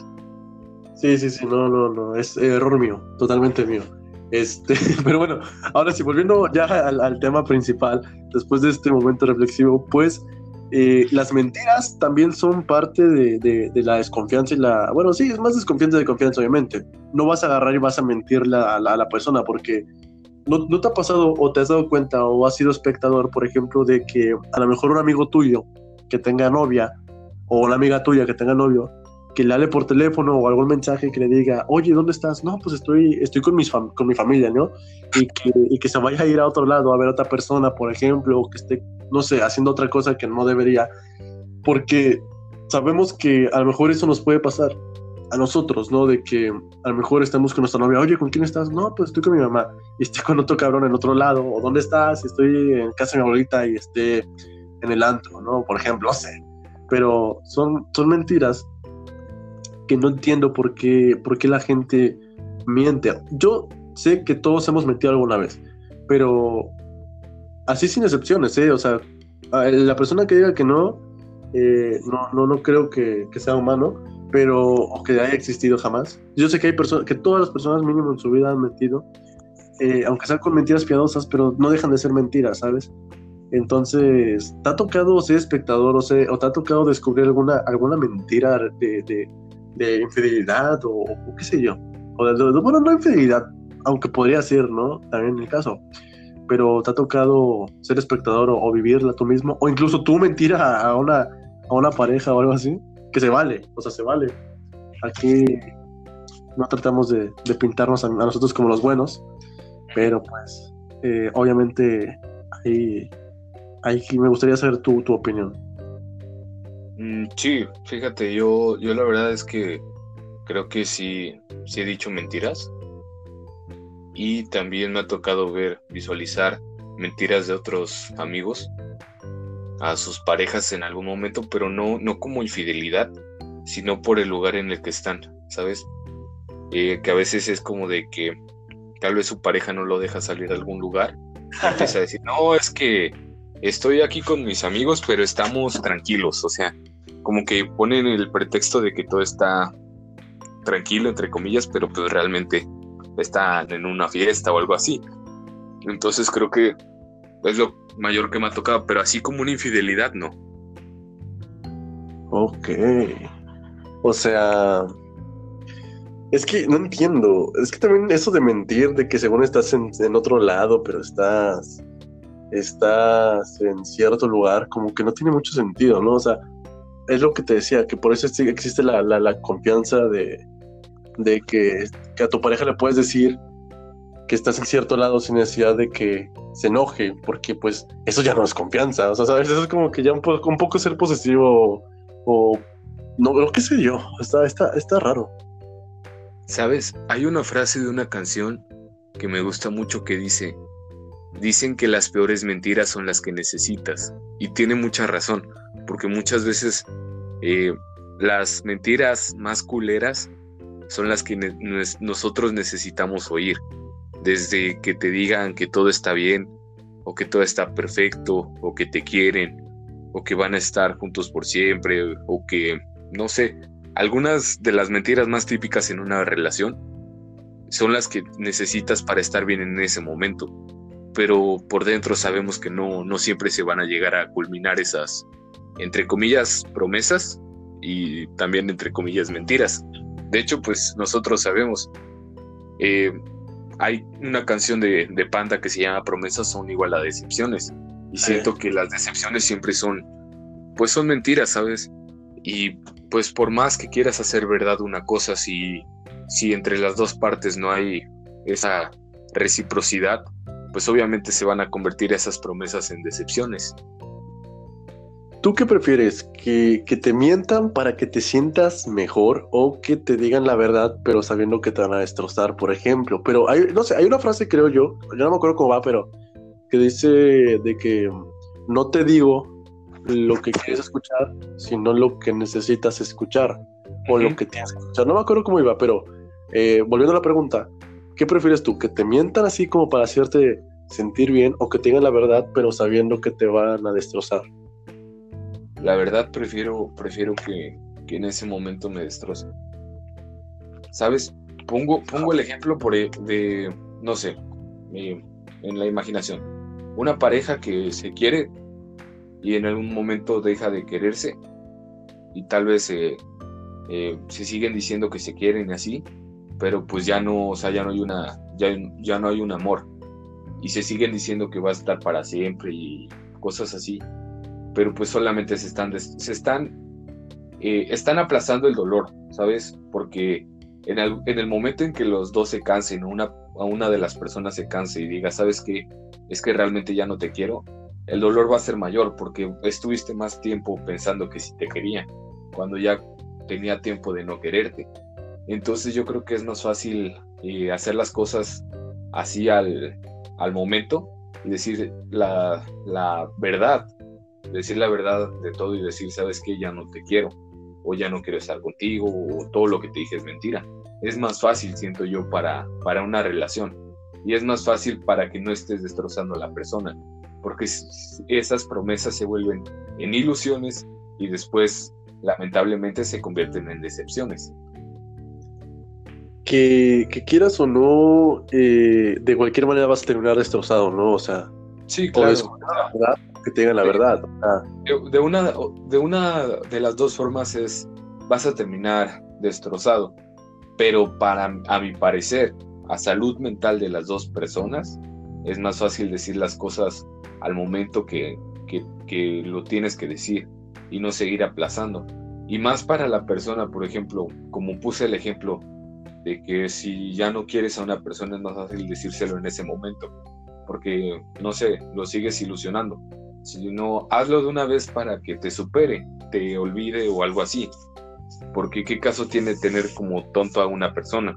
Sí, sí, sí, no, no, no, es error mío, totalmente mío. Este, pero bueno, ahora sí, volviendo ya al, tema principal, después de este momento reflexivo, pues eh, las mentiras también son parte de, la desconfianza y la... Bueno, sí, es más desconfianza de confianza, obviamente. No vas a agarrar y vas a mentirle a la, persona porque no, no, te ha pasado o te has dado cuenta o has sido espectador, por ejemplo, de que a lo mejor un amigo tuyo que tenga novia o una amiga tuya que tenga novio que le hable por teléfono o algún mensaje que le diga, oye, ¿dónde estás? No, pues estoy, estoy con, mis con mi familia, ¿no? Y que, y que se vaya a ir a otro lado a ver a otra persona, por ejemplo, o que esté, no sé, haciendo otra cosa que no debería, porque sabemos que a lo mejor eso nos puede pasar a nosotros, ¿no? De que a lo mejor estamos con nuestra novia, oye, ¿con quién estás? No, pues estoy con mi mamá y estoy con otro cabrón en otro lado, o ¿dónde estás? Estoy en casa de mi abuelita y esté en el antro, ¿no? Por ejemplo, no sé. Pero son, son mentiras que no entiendo por qué, por qué la gente miente. Yo sé que todos hemos mentido alguna vez, pero así sin excepciones, ¿eh? O sea, la persona que diga que no, eh, no, no, no creo que, sea humano, pero o que haya existido jamás. Yo sé que hay personas, que todas las personas mínimo en su vida han mentido, eh, aunque sean con mentiras piadosas, pero no dejan de ser mentiras, ¿sabes? Entonces, ¿te ha tocado ser espectador o, o te ha tocado descubrir alguna, alguna mentira de infidelidad o, qué sé yo. O de, bueno, no infidelidad, aunque podría ser, ¿no? También el caso. Pero te ha tocado ser espectador o, vivirla tú mismo, o incluso tú mentir a, una, a una pareja o algo así, que se vale, o sea, se vale. Aquí no tratamos de, pintarnos a, nosotros como los buenos, pero pues eh, obviamente ahí, ahí me gustaría saber tu, tu opinión. Mm, sí, fíjate, yo, yo la verdad es que creo que sí, sí he dicho mentiras. Y también me ha tocado ver, visualizar mentiras de otros amigos a sus parejas en algún momento, pero no, no como infidelidad, sino por el lugar en el que están, ¿sabes? Eh, que a veces es como de que tal vez su pareja no lo deja salir a algún lugar. Y empieza a decir, no, es que estoy aquí con mis amigos, pero estamos tranquilos, o sea, como que ponen el pretexto de que todo está tranquilo, entre comillas, pero pues realmente están en una fiesta o algo así. Entonces creo que es lo mayor que me ha tocado, pero así como una infidelidad, no. Ok. O sea, es que no entiendo. Es que también eso de mentir, de que según estás en, otro lado, pero estás, estás en cierto lugar, como que no tiene mucho sentido, ¿no? O sea, es lo que te decía, que por eso existe la, la, confianza de, de que, a tu pareja le puedes decir que estás en cierto lado sin necesidad de que se enoje, porque pues eso ya no es confianza, o sea, ¿sabes? Eso es como que ya un poco, un poco ser posesivo o no, lo que sé yo, está, está, está raro. Sabes, hay una frase de una canción que me gusta mucho que dice, dicen que las peores mentiras son las que necesitas, y tiene mucha razón, porque muchas veces eh, las mentiras más culeras son las que nosotros necesitamos oír. Desde que te digan que todo está bien, o que todo está perfecto, o que te quieren, o que van a estar juntos por siempre, o que, no sé, algunas de las mentiras más típicas en una relación son las que necesitas para estar bien en ese momento, pero por dentro sabemos que no, no siempre se van a llegar a culminar esas, entre comillas, promesas y también entre comillas mentiras. De hecho, pues nosotros sabemos, eh, hay una canción de, Panda que se llama Promesas son igual a decepciones. Y siento que las decepciones siempre son, pues son mentiras, ¿sabes? Y pues por más que quieras hacer verdad una cosa, si, si entre las dos partes no hay esa reciprocidad, pues obviamente se van a convertir esas promesas en decepciones. ¿Tú qué prefieres? ¿Que, te mientan para que te sientas mejor o que te digan la verdad pero sabiendo que te van a destrozar, por ejemplo? Pero hay, no sé, hay una frase, creo yo, yo no me acuerdo cómo va, pero que dice de que no te digo lo que quieres escuchar, sino lo que necesitas escuchar o lo que tienes que escuchar. No me acuerdo cómo iba, pero eh, volviendo a la pregunta, ¿qué prefieres tú? ¿Que te mientan así como para hacerte sentir bien o que te digan la verdad pero sabiendo que te van a destrozar? La verdad prefiero, prefiero que, en ese momento me destroce. ¿Sabes? Pongo, pongo el ejemplo por, e, de, no sé, en la imaginación. Una pareja que se quiere y en algún momento deja de quererse y tal vez eh, eh, se siguen diciendo que se quieren así, pero pues ya no, o sea, ya no hay una, ya, ya no hay un amor y se siguen diciendo que va a estar para siempre y cosas así pero pues solamente se están, se están, eh, están aplazando el dolor, ¿sabes? Porque en el, en el, momento en que los dos se cansen, una, una de las personas se canse y diga, ¿sabes qué? Es que realmente ya no te quiero, el dolor va a ser mayor porque estuviste más tiempo pensando que si te quería, cuando ya tenía tiempo de no quererte. Entonces yo creo que es más fácil eh, hacer las cosas así al, al momento y decir la, la verdad, decir la verdad de todo y decir, sabes que ya no te quiero, o ya no quiero estar contigo, o todo lo que te dije es mentira. Es más fácil, siento yo, para, para una relación. Y es más fácil para que no estés destrozando a la persona, porque esas promesas se vuelven en ilusiones y después, lamentablemente, se convierten en decepciones. Que, quieras o no, eh, de cualquier manera vas a terminar destrozado, ¿no? O sea, sí, claro que te digan la verdad. De, una, de una de las dos formas es, vas a terminar destrozado, pero para, a mi parecer, a salud mental de las dos personas, es más fácil decir las cosas al momento que, que, que lo tienes que decir y no seguir aplazando. Y más para la persona, por ejemplo, como puse el ejemplo de que si ya no quieres a una persona es más fácil decírselo en ese momento, porque, no sé, lo sigues ilusionando sino hazlo de una vez para que te supere, te olvide o algo así. Porque qué caso tiene tener como tonto a una persona.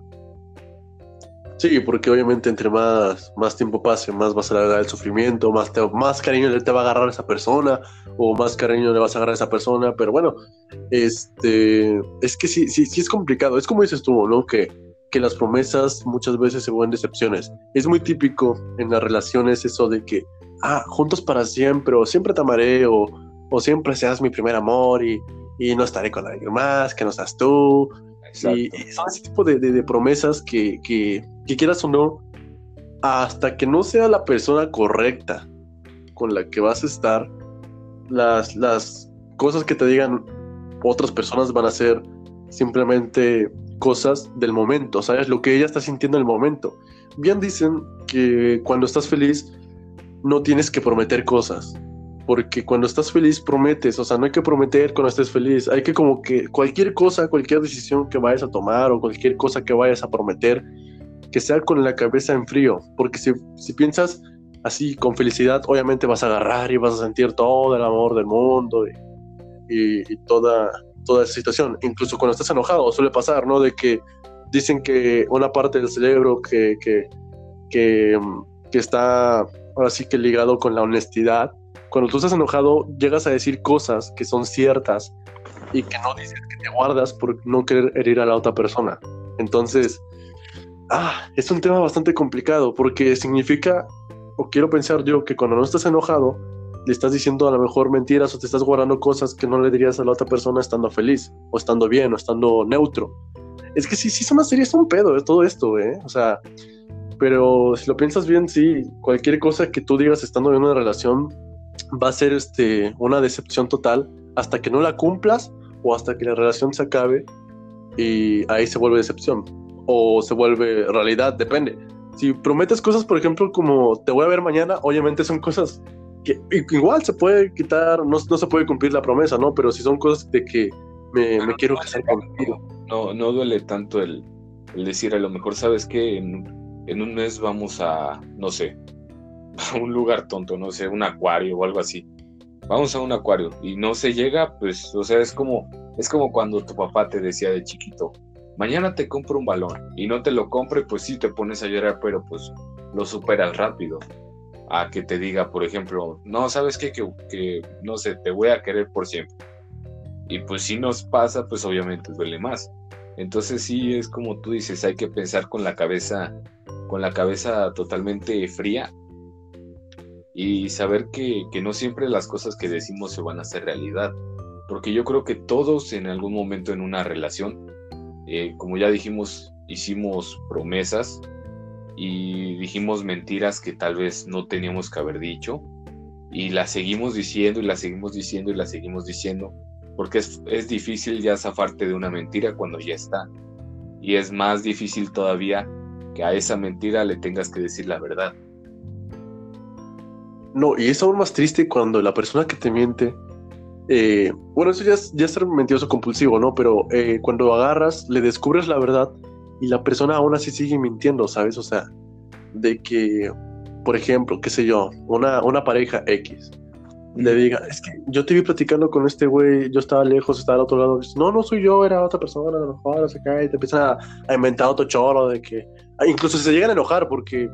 Sí, porque obviamente entre más, más tiempo pase, más vas a alargar el sufrimiento, más, más cariño le te va a agarrar a esa persona, o más cariño le vas a agarrar a esa persona, pero bueno, este, es que sí, sí, sí es complicado, es como dices tú, ¿no? Que, que las promesas muchas veces se vuelven decepciones. Es muy típico en las relaciones eso de que ah, juntos para siempre, o siempre te amaré, o, o siempre seas mi primer amor y, y, no estaré con alguien más, que no seas tú. Y, son ese tipo de, promesas que, que, quieras o no, hasta que no sea la persona correcta con la que vas a estar, las, las cosas que te digan otras personas van a ser simplemente cosas del momento, ¿sabes? Lo que ella está sintiendo en el momento. Bien dicen que cuando estás feliz no tienes que prometer cosas, porque cuando estás feliz prometes, o sea, no hay que prometer cuando estés feliz, hay que como que cualquier cosa, cualquier decisión que vayas a tomar o cualquier cosa que vayas a prometer, que sea con la cabeza en frío, porque si, si piensas así con felicidad, obviamente vas a agarrar y vas a sentir todo el amor del mundo y, y, toda, toda esa situación, incluso cuando estás enojado, suele pasar, ¿no? De que dicen que una parte del cerebro que, que, que, que está ahora sí que ligado con la honestidad, cuando tú estás enojado, llegas a decir cosas que son ciertas y que no dices que te guardas por no querer herir a la otra persona. Entonces, ah, es un tema bastante complicado porque significa, o quiero pensar yo, que cuando no estás enojado, le estás diciendo a lo mejor mentiras o te estás guardando cosas que no le dirías a la otra persona estando feliz, o estando bien, o estando neutro. Es que sí, sí es una serie, es un pedo, es todo esto, ¿eh? O sea, pero si lo piensas bien, sí, cualquier cosa que tú digas estando en una relación va a ser este, una decepción total hasta que no la cumplas o hasta que la relación se acabe y ahí se vuelve decepción o se vuelve realidad, depende. Si prometes cosas, por ejemplo, como te voy a ver mañana, obviamente son cosas que igual se puede quitar, no, no se puede cumplir la promesa, ¿no? Pero si son cosas de que me, quiero casar contigo. No, no duele tanto el, decir, a lo mejor sabes que en, en un mes vamos a, no sé, a un lugar tonto, no sé, un acuario o algo así. Vamos a un acuario y no se llega, pues, o sea, es como, es como cuando tu papá te decía de chiquito, mañana te compro un balón y no te lo compre, pues sí te pones a llorar, pero pues lo superas rápido. A que te diga, por ejemplo, no, ¿sabes qué? Que, que no sé, te voy a querer por siempre. Y pues si nos pasa, pues obviamente duele más. Entonces sí es como tú dices, hay que pensar con la cabeza, con la cabeza totalmente fría y saber que, no siempre las cosas que decimos se van a hacer realidad. Porque yo creo que todos en algún momento en una relación, eh, como ya dijimos, hicimos promesas y dijimos mentiras que tal vez no teníamos que haber dicho y las seguimos diciendo y las seguimos diciendo y las seguimos diciendo porque es, es difícil ya zafarte de una mentira cuando ya está y es más difícil todavía que a esa mentira le tengas que decir la verdad. No, y es aún más triste cuando la persona que te miente, eh, bueno, eso ya es, ya ser mentiroso compulsivo, ¿no? Pero eh, cuando agarras, le descubres la verdad y la persona aún así sigue mintiendo, ¿sabes? O sea, de que, por ejemplo, qué sé yo, una, una pareja X le diga, es que yo te vi platicando con este güey, yo estaba lejos, estaba al otro lado, no, no soy yo, era otra persona, a lo mejor se cae y te empiezan a, a inventar otro choro de que, ah, incluso se llegan a enojar porque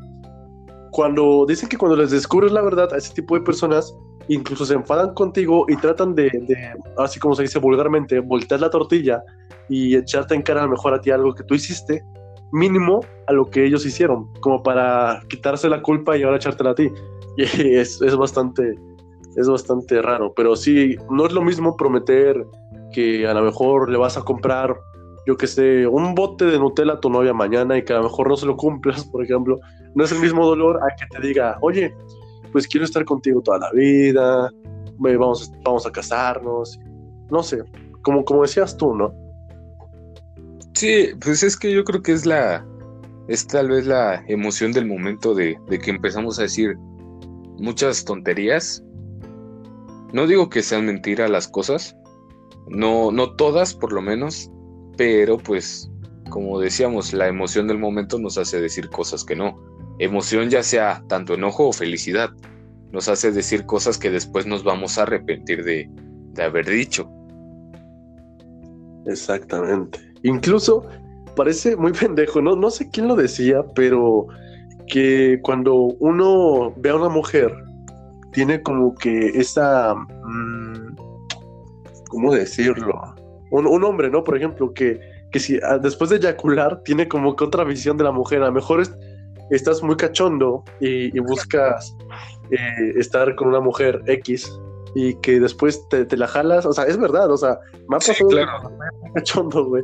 cuando dicen que cuando les descubres la verdad a ese tipo de personas, incluso se enfadan contigo y tratan de, así como se dice vulgarmente, voltear la tortilla y echarte en cara a lo mejor a ti algo que tú hiciste, mínimo a lo que ellos hicieron, como para quitarse la culpa y ahora echártela a ti. Y es, es bastante, es bastante raro, pero sí, no es lo mismo prometer que a lo mejor le vas a comprar yo que sé, un bote de Nutella a tu novia mañana y que a lo mejor no se lo cumplas, por ejemplo, no es el mismo dolor a que te diga, oye, pues quiero estar contigo toda la vida, vamos, vamos a casarnos, no sé, como, como decías tú, ¿no? Sí, pues es que yo creo que es la, es tal vez la emoción del momento de, de que empezamos a decir muchas tonterías. No digo que sean mentiras las cosas, no, no todas por lo menos, pero pues como decíamos, la emoción del momento nos hace decir cosas que no. Emoción ya sea tanto enojo o felicidad, nos hace decir cosas que después nos vamos a arrepentir de, haber dicho. Exactamente. Incluso parece muy pendejo, ¿no? No sé quién lo decía, pero que cuando uno ve a una mujer, tiene como que esa... Mm, ¿Cómo decirlo? un, hombre, ¿no? Por ejemplo, que, que si ah, después de eyacular tiene como que otra visión de la mujer, a lo mejor estás muy cachondo y, buscas eh, estar con una mujer X y que después te, la jalas, o sea, es verdad, o sea, me ha pasado cachondo, güey.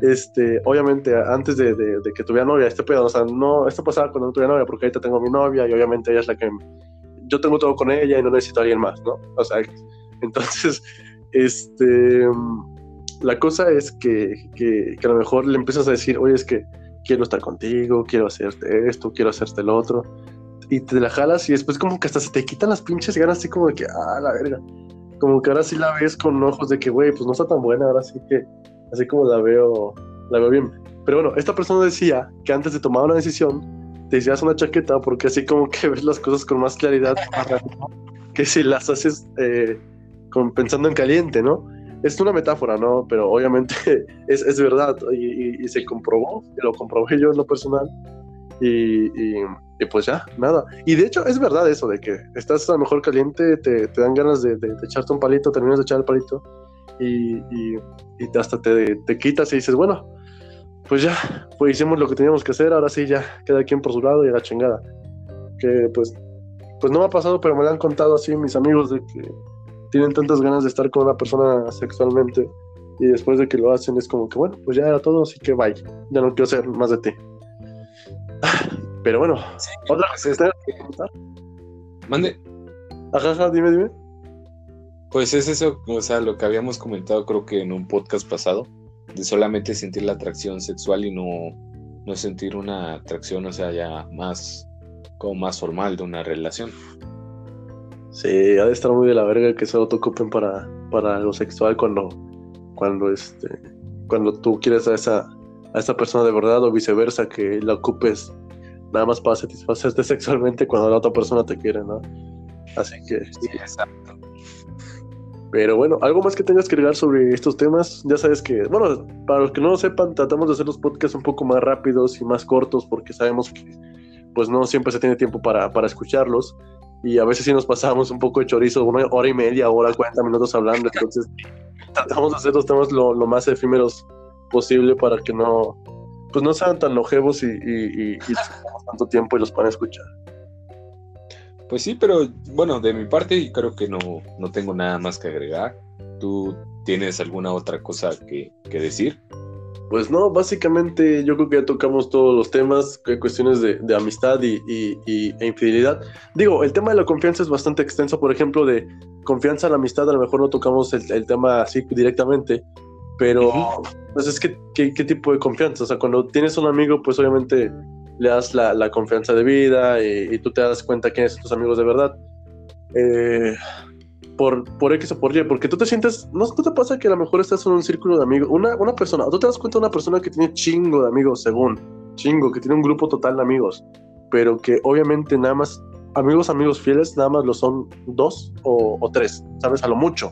este, obviamente, antes de, que tuviera novia, este pedo, o sea, no, esto pasaba cuando no tuviera novia, porque ahorita tengo mi novia y obviamente ella es la que, yo tengo todo con ella y no necesito a alguien más, ¿no? O sea, entonces, este, la cosa es que, que, a lo mejor le empiezas a decir, oye, es que quiero estar contigo, quiero hacerte esto, quiero hacerte el otro, y te la jalas y después como que hasta se te quitan las pinches ganas así como de que, ah, la verga, como que ahora sí la ves con ojos de que, güey, pues no está tan buena, ahora sí que, así como la veo, la veo bien. Pero bueno, esta persona decía que antes de tomar una decisión, te hicieras una chaqueta porque así como que ves las cosas con más claridad que si las haces eh, pensando en caliente, ¿no? Es una metáfora, ¿no? Pero obviamente es, es verdad y, y, se comprobó, lo comprobé yo en lo personal y, y, pues ya, nada. Y de hecho es verdad eso de que estás a lo mejor caliente, te, te dan ganas de, de, echarte un palito, terminas de echar el palito y, y hasta te, te quitas y dices, bueno, pues ya, pues hicimos lo que teníamos que hacer, ahora sí ya, queda quien por su lado y a la chingada. Que pues, pues no me ha pasado, pero me lo han contado así mis amigos de que tienen tantas ganas de estar con una persona sexualmente y después de que lo hacen es como que bueno, pues ya era todo, así que bye, ya no quiero ser más de ti. Pero bueno, otra cosa. Mande. Ajá, dime, dime. Pues es eso, o sea, lo que habíamos comentado creo que en un podcast pasado, de solamente sentir la atracción sexual y no, no sentir una atracción, o sea, ya más, como más formal de una relación. Sí, ha de estar muy de la verga que solo te ocupen para, para lo sexual cuando, cuando, este, cuando tú quieres a esa, a esa persona de verdad o viceversa, que la ocupes nada más para satisfacerte sexualmente cuando la otra persona te quiere, ¿no? Así que... Sí, exacto. Pero bueno, algo más que tengas que agregar sobre estos temas, ya sabes que, bueno, para los que no lo sepan, tratamos de hacer los podcasts un poco más rápidos y más cortos porque sabemos que pues no siempre se tiene tiempo para, para escucharlos y a veces sí nos pasamos un poco de chorizo, una hora y media, hora, 40 minutos hablando, entonces tratamos de hacer los temas lo, lo más efímeros posible para que no, pues no sean tan longevos y, y, y, tanto tiempo y los puedan escuchar. Pues sí, pero bueno, de mi parte creo que no, no tengo nada más que agregar. ¿Tú tienes alguna otra cosa que, que decir? Pues no, básicamente yo creo que ya tocamos todos los temas, cuestiones de, de amistad y, y, e infidelidad. Digo, el tema de la confianza es bastante extenso, por ejemplo, de confianza en la amistad, a lo mejor no tocamos el, el tema así directamente, pero pues es que, ¿qué, tipo de confianza? O sea, cuando tienes un amigo, pues obviamente le das la, la confianza de vida y, y, tú te das cuenta quiénes son tus amigos de verdad. Eh, por, por X o por Y, porque tú te sientes, ¿no, te pasa que a lo mejor estás en un círculo de amigos? Una, una persona, tú te das cuenta de una persona que tiene chingo de amigos, según, chingo, que tiene un grupo total de amigos, pero que obviamente nada más, amigos, amigos fieles, nada más lo son dos o, o tres, ¿sabes? A lo mucho.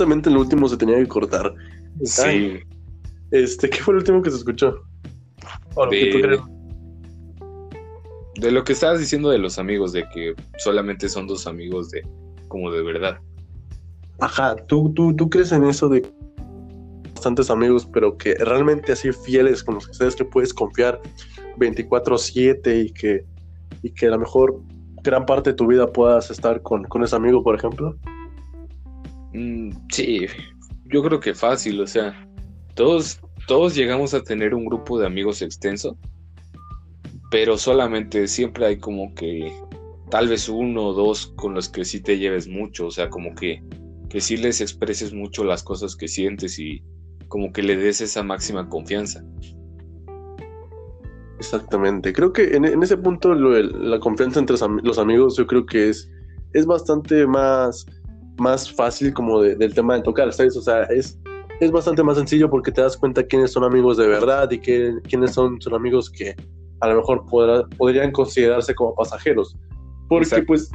Justamente en el último se tenía que cortar. Sí. Este, ¿qué fue el último que se escuchó? de, de lo que estabas diciendo de los amigos, de que solamente son dos amigos de como de verdad. Ajá, ¿tú, tú, tú crees en eso de bastantes amigos, pero que realmente así fieles con los que sabes que puedes confiar 24/7 y que, y que a lo mejor gran parte de tu vida puedas estar con, con ese amigo, por ejemplo? Mm, sí, yo creo que fácil, o sea, todos, todos llegamos a tener un grupo de amigos extenso, pero solamente siempre hay como que tal vez uno o dos con los que sí te lleves mucho, o sea, como que, que sí les expreses mucho las cosas que sientes y como que le des esa máxima confianza. Exactamente, creo que en, ese punto la confianza entre los amigos yo creo que es, es bastante más más fácil como del tema de tocar, ¿sabes? O sea, es, es bastante más sencillo porque te das cuenta quiénes son amigos de verdad y que, quiénes son, son amigos que a lo mejor podrían considerarse como pasajeros. Porque, pues,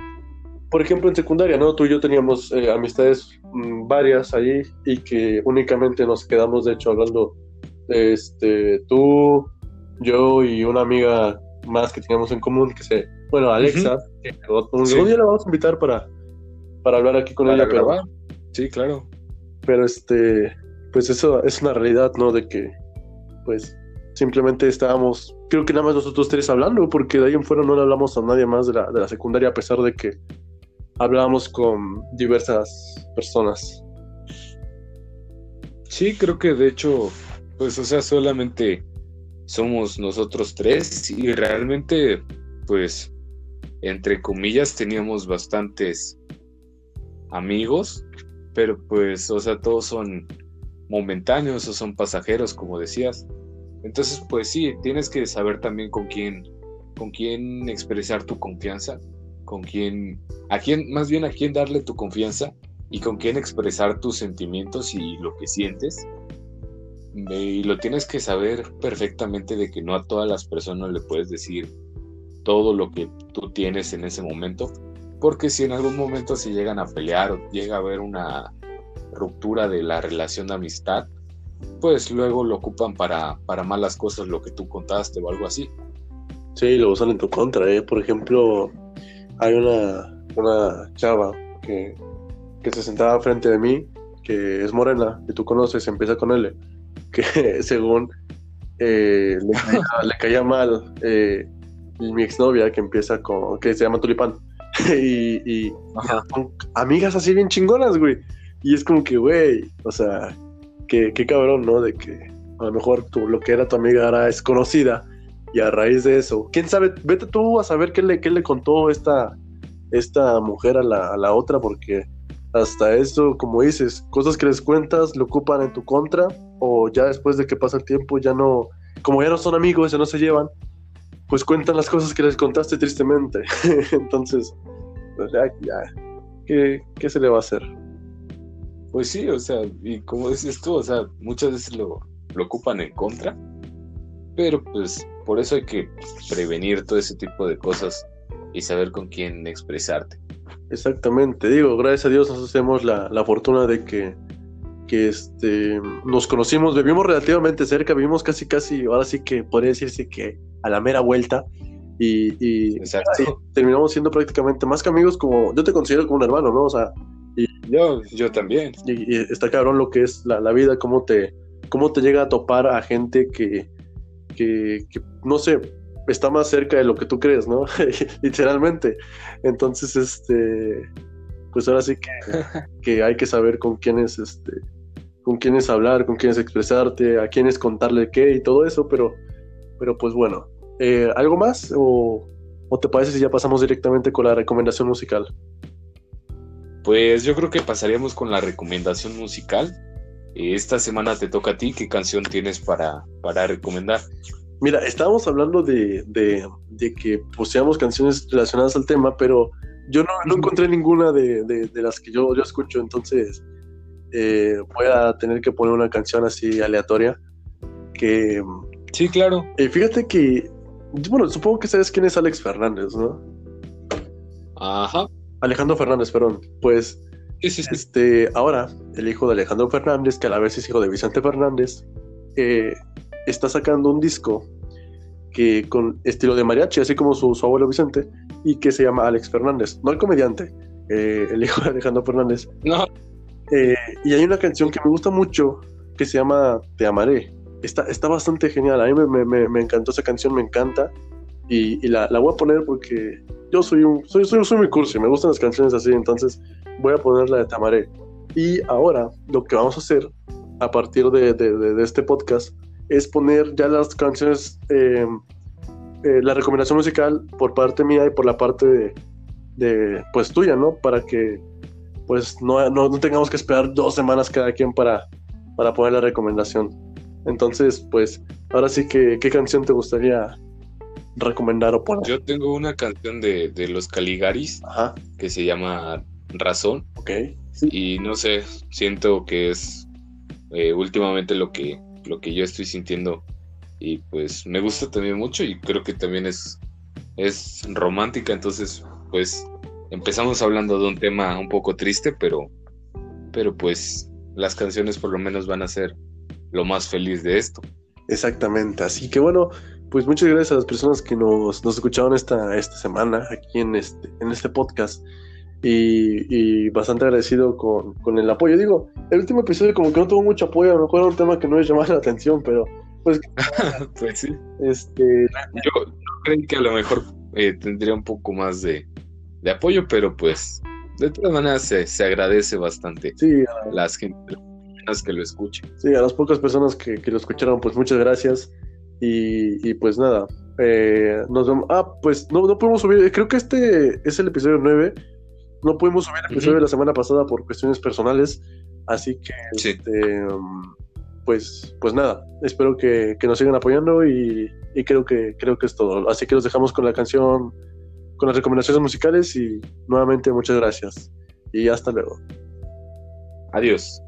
por ejemplo, en secundaria, ¿no? Tú y yo teníamos eh, amistades mm, varias allí y que únicamente nos quedamos, de hecho, hablando, este, tú, yo y una amiga más que teníamos en común, que se, bueno, Alexa, un día la vamos a invitar para, para hablar aquí con ella. Pero, sí, claro. Pero este, pues eso es una realidad, ¿no? De que, pues, simplemente estábamos, creo que nada más nosotros tres hablando, porque de ahí en fuera no le hablamos a nadie más de la, de la secundaria, a pesar de que hablábamos con diversas personas. Sí, creo que de hecho, pues, o sea, solamente somos nosotros tres y realmente, pues, entre comillas, teníamos bastantes amigos, pero pues, o sea, todos son momentáneos o son pasajeros, como decías. Entonces, pues sí, tienes que saber también con quién, con quién expresar tu confianza, con quién, a quién, más bien a quién darle tu confianza y con quién expresar tus sentimientos y lo que sientes y lo tienes que saber perfectamente de que no a todas las personas le puedes decir todo lo que tú tienes en ese momento, porque si en algún momento se llegan a pelear o llega a haber una ruptura de la relación de amistad, pues luego lo ocupan para, para malas cosas lo que tú contaste o algo así. Sí, lo usan en tu contra, ¿eh? Por ejemplo, hay una, una chava que, que se sentaba frente de mí, que es morena, que tú conoces, empieza con L que según eh, le, caía, mal eh, mi exnovia que empieza con, que se llama Tulipán. y, son amigas así bien chingonas, güey. Y es como que, güey, o sea, qué, cabrón, ¿no? De que a lo mejor tú, lo que era tu amiga ahora es conocida y a raíz de eso, quién sabe, vete tú a saber qué le, qué le contó esta, esta mujer a la, a la otra, porque hasta eso, como dices, cosas que les cuentas lo ocupan en tu contra o ya después de que pasa el tiempo ya no, como ya no son amigos, ya no se llevan, pues cuentan las cosas que les contaste tristemente. Entonces, pues ya, ya ¿qué, ¿qué, se le va a hacer? Pues sí, o sea, y como dices tú, o sea, muchas veces lo, lo ocupan en contra, pero pues por eso hay que prevenir todo ese tipo de cosas y saber con quién expresarte. Exactamente, digo, gracias a Dios nos hacemos la, la fortuna de que, que este, nos conocimos, vivimos relativamente cerca, vivimos casi, casi, ahora sí que podría decirse que a la mera vuelta. Y, y terminamos siendo prácticamente más que amigos, como yo te considero como un hermano, ¿no? O sea, y, yo, yo también. Y, está cabrón lo que es la, la, vida, cómo te, cómo te llega a topar a gente que, que, que no sé, está más cerca de lo que tú crees, ¿no? Literalmente. Entonces, este, pues ahora sí que, hay que saber con quiénes, este, con quiénes hablar, con quiénes expresarte, a quiénes contarle qué y todo eso, pero, pero pues bueno. Eh, ¿Algo más? O, ¿O te parece si ya pasamos directamente con la recomendación musical? Pues yo creo que pasaríamos con la recomendación musical. Esta semana te toca a ti. ¿Qué canción tienes para, para recomendar? Mira, estábamos hablando de, de, que poseamos canciones relacionadas al tema, pero yo no, encontré ninguna de, las que yo, yo escucho, entonces eh, voy a tener que poner una canción así aleatoria. Que. Sí, claro. Eh, fíjate que. Bueno, supongo que sabes quién es Alex Fernández, ¿no? Ajá. Alejandro Fernández, perdón. Pues. Este, ahora, el hijo de Alejandro Fernández, que a la vez es hijo de Vicente Fernández, eh, está sacando un disco que con estilo de mariachi, así como su, abuelo Vicente, y que se llama Alex Fernández, no el comediante, eh, el hijo de Alejandro Fernández. No. Eh, y hay una canción que me gusta mucho que se llama Te amaré. Está, está bastante genial, a mí me, me, me encantó esa canción, me encanta. Y, la, la, voy a poner porque yo soy un soy, soy, soy muy cursi, me gustan las canciones así, entonces voy a poner la de Te amaré. Y ahora lo que vamos a hacer a partir de, de, de este podcast es poner ya las canciones, eh, eh, la recomendación musical por parte mía y por la parte de, pues tuya, ¿no? Para que pues no, no, tengamos que esperar dos semanas cada quien para, para poner la recomendación. Entonces, pues, ahora sí que, ¿qué canción te gustaría recomendar o poner? Yo tengo una canción de, los Caligaris que se llama Razón. Ok. Y no sé, siento que es eh, últimamente lo que lo que yo estoy sintiendo y pues me gusta también mucho y creo que también es, es romántica, entonces pues empezamos hablando de un tema un poco triste, pero, pero pues las canciones por lo menos van a ser lo más feliz de esto. Exactamente, así que bueno, pues muchas gracias a las personas que nos, nos escucharon esta, esta semana aquí en este, en este podcast. Y, bastante agradecido con, con, el apoyo. Digo, el último episodio como que no tuvo mucho apoyo, a lo mejor era un tema que no les llamaba la atención, pero pues... pues sí. Este... Yo, creo que a lo mejor eh, tendría un poco más de, de, apoyo, pero pues de todas maneras se, se agradece bastante sí, a las gente, que lo escuchen. Sí, a las pocas personas que, que lo escucharon, pues muchas gracias. Y, y pues nada, eh, nos vemos. Ah, pues no, no podemos subir, creo que este es el episodio 9 no pudimos subir el episodio de la semana pasada por cuestiones personales, así que este, pues, pues nada, espero que, nos sigan apoyando y, creo que creo que es todo. Así que los dejamos con la canción, con las recomendaciones musicales y nuevamente muchas gracias y hasta luego. Adiós.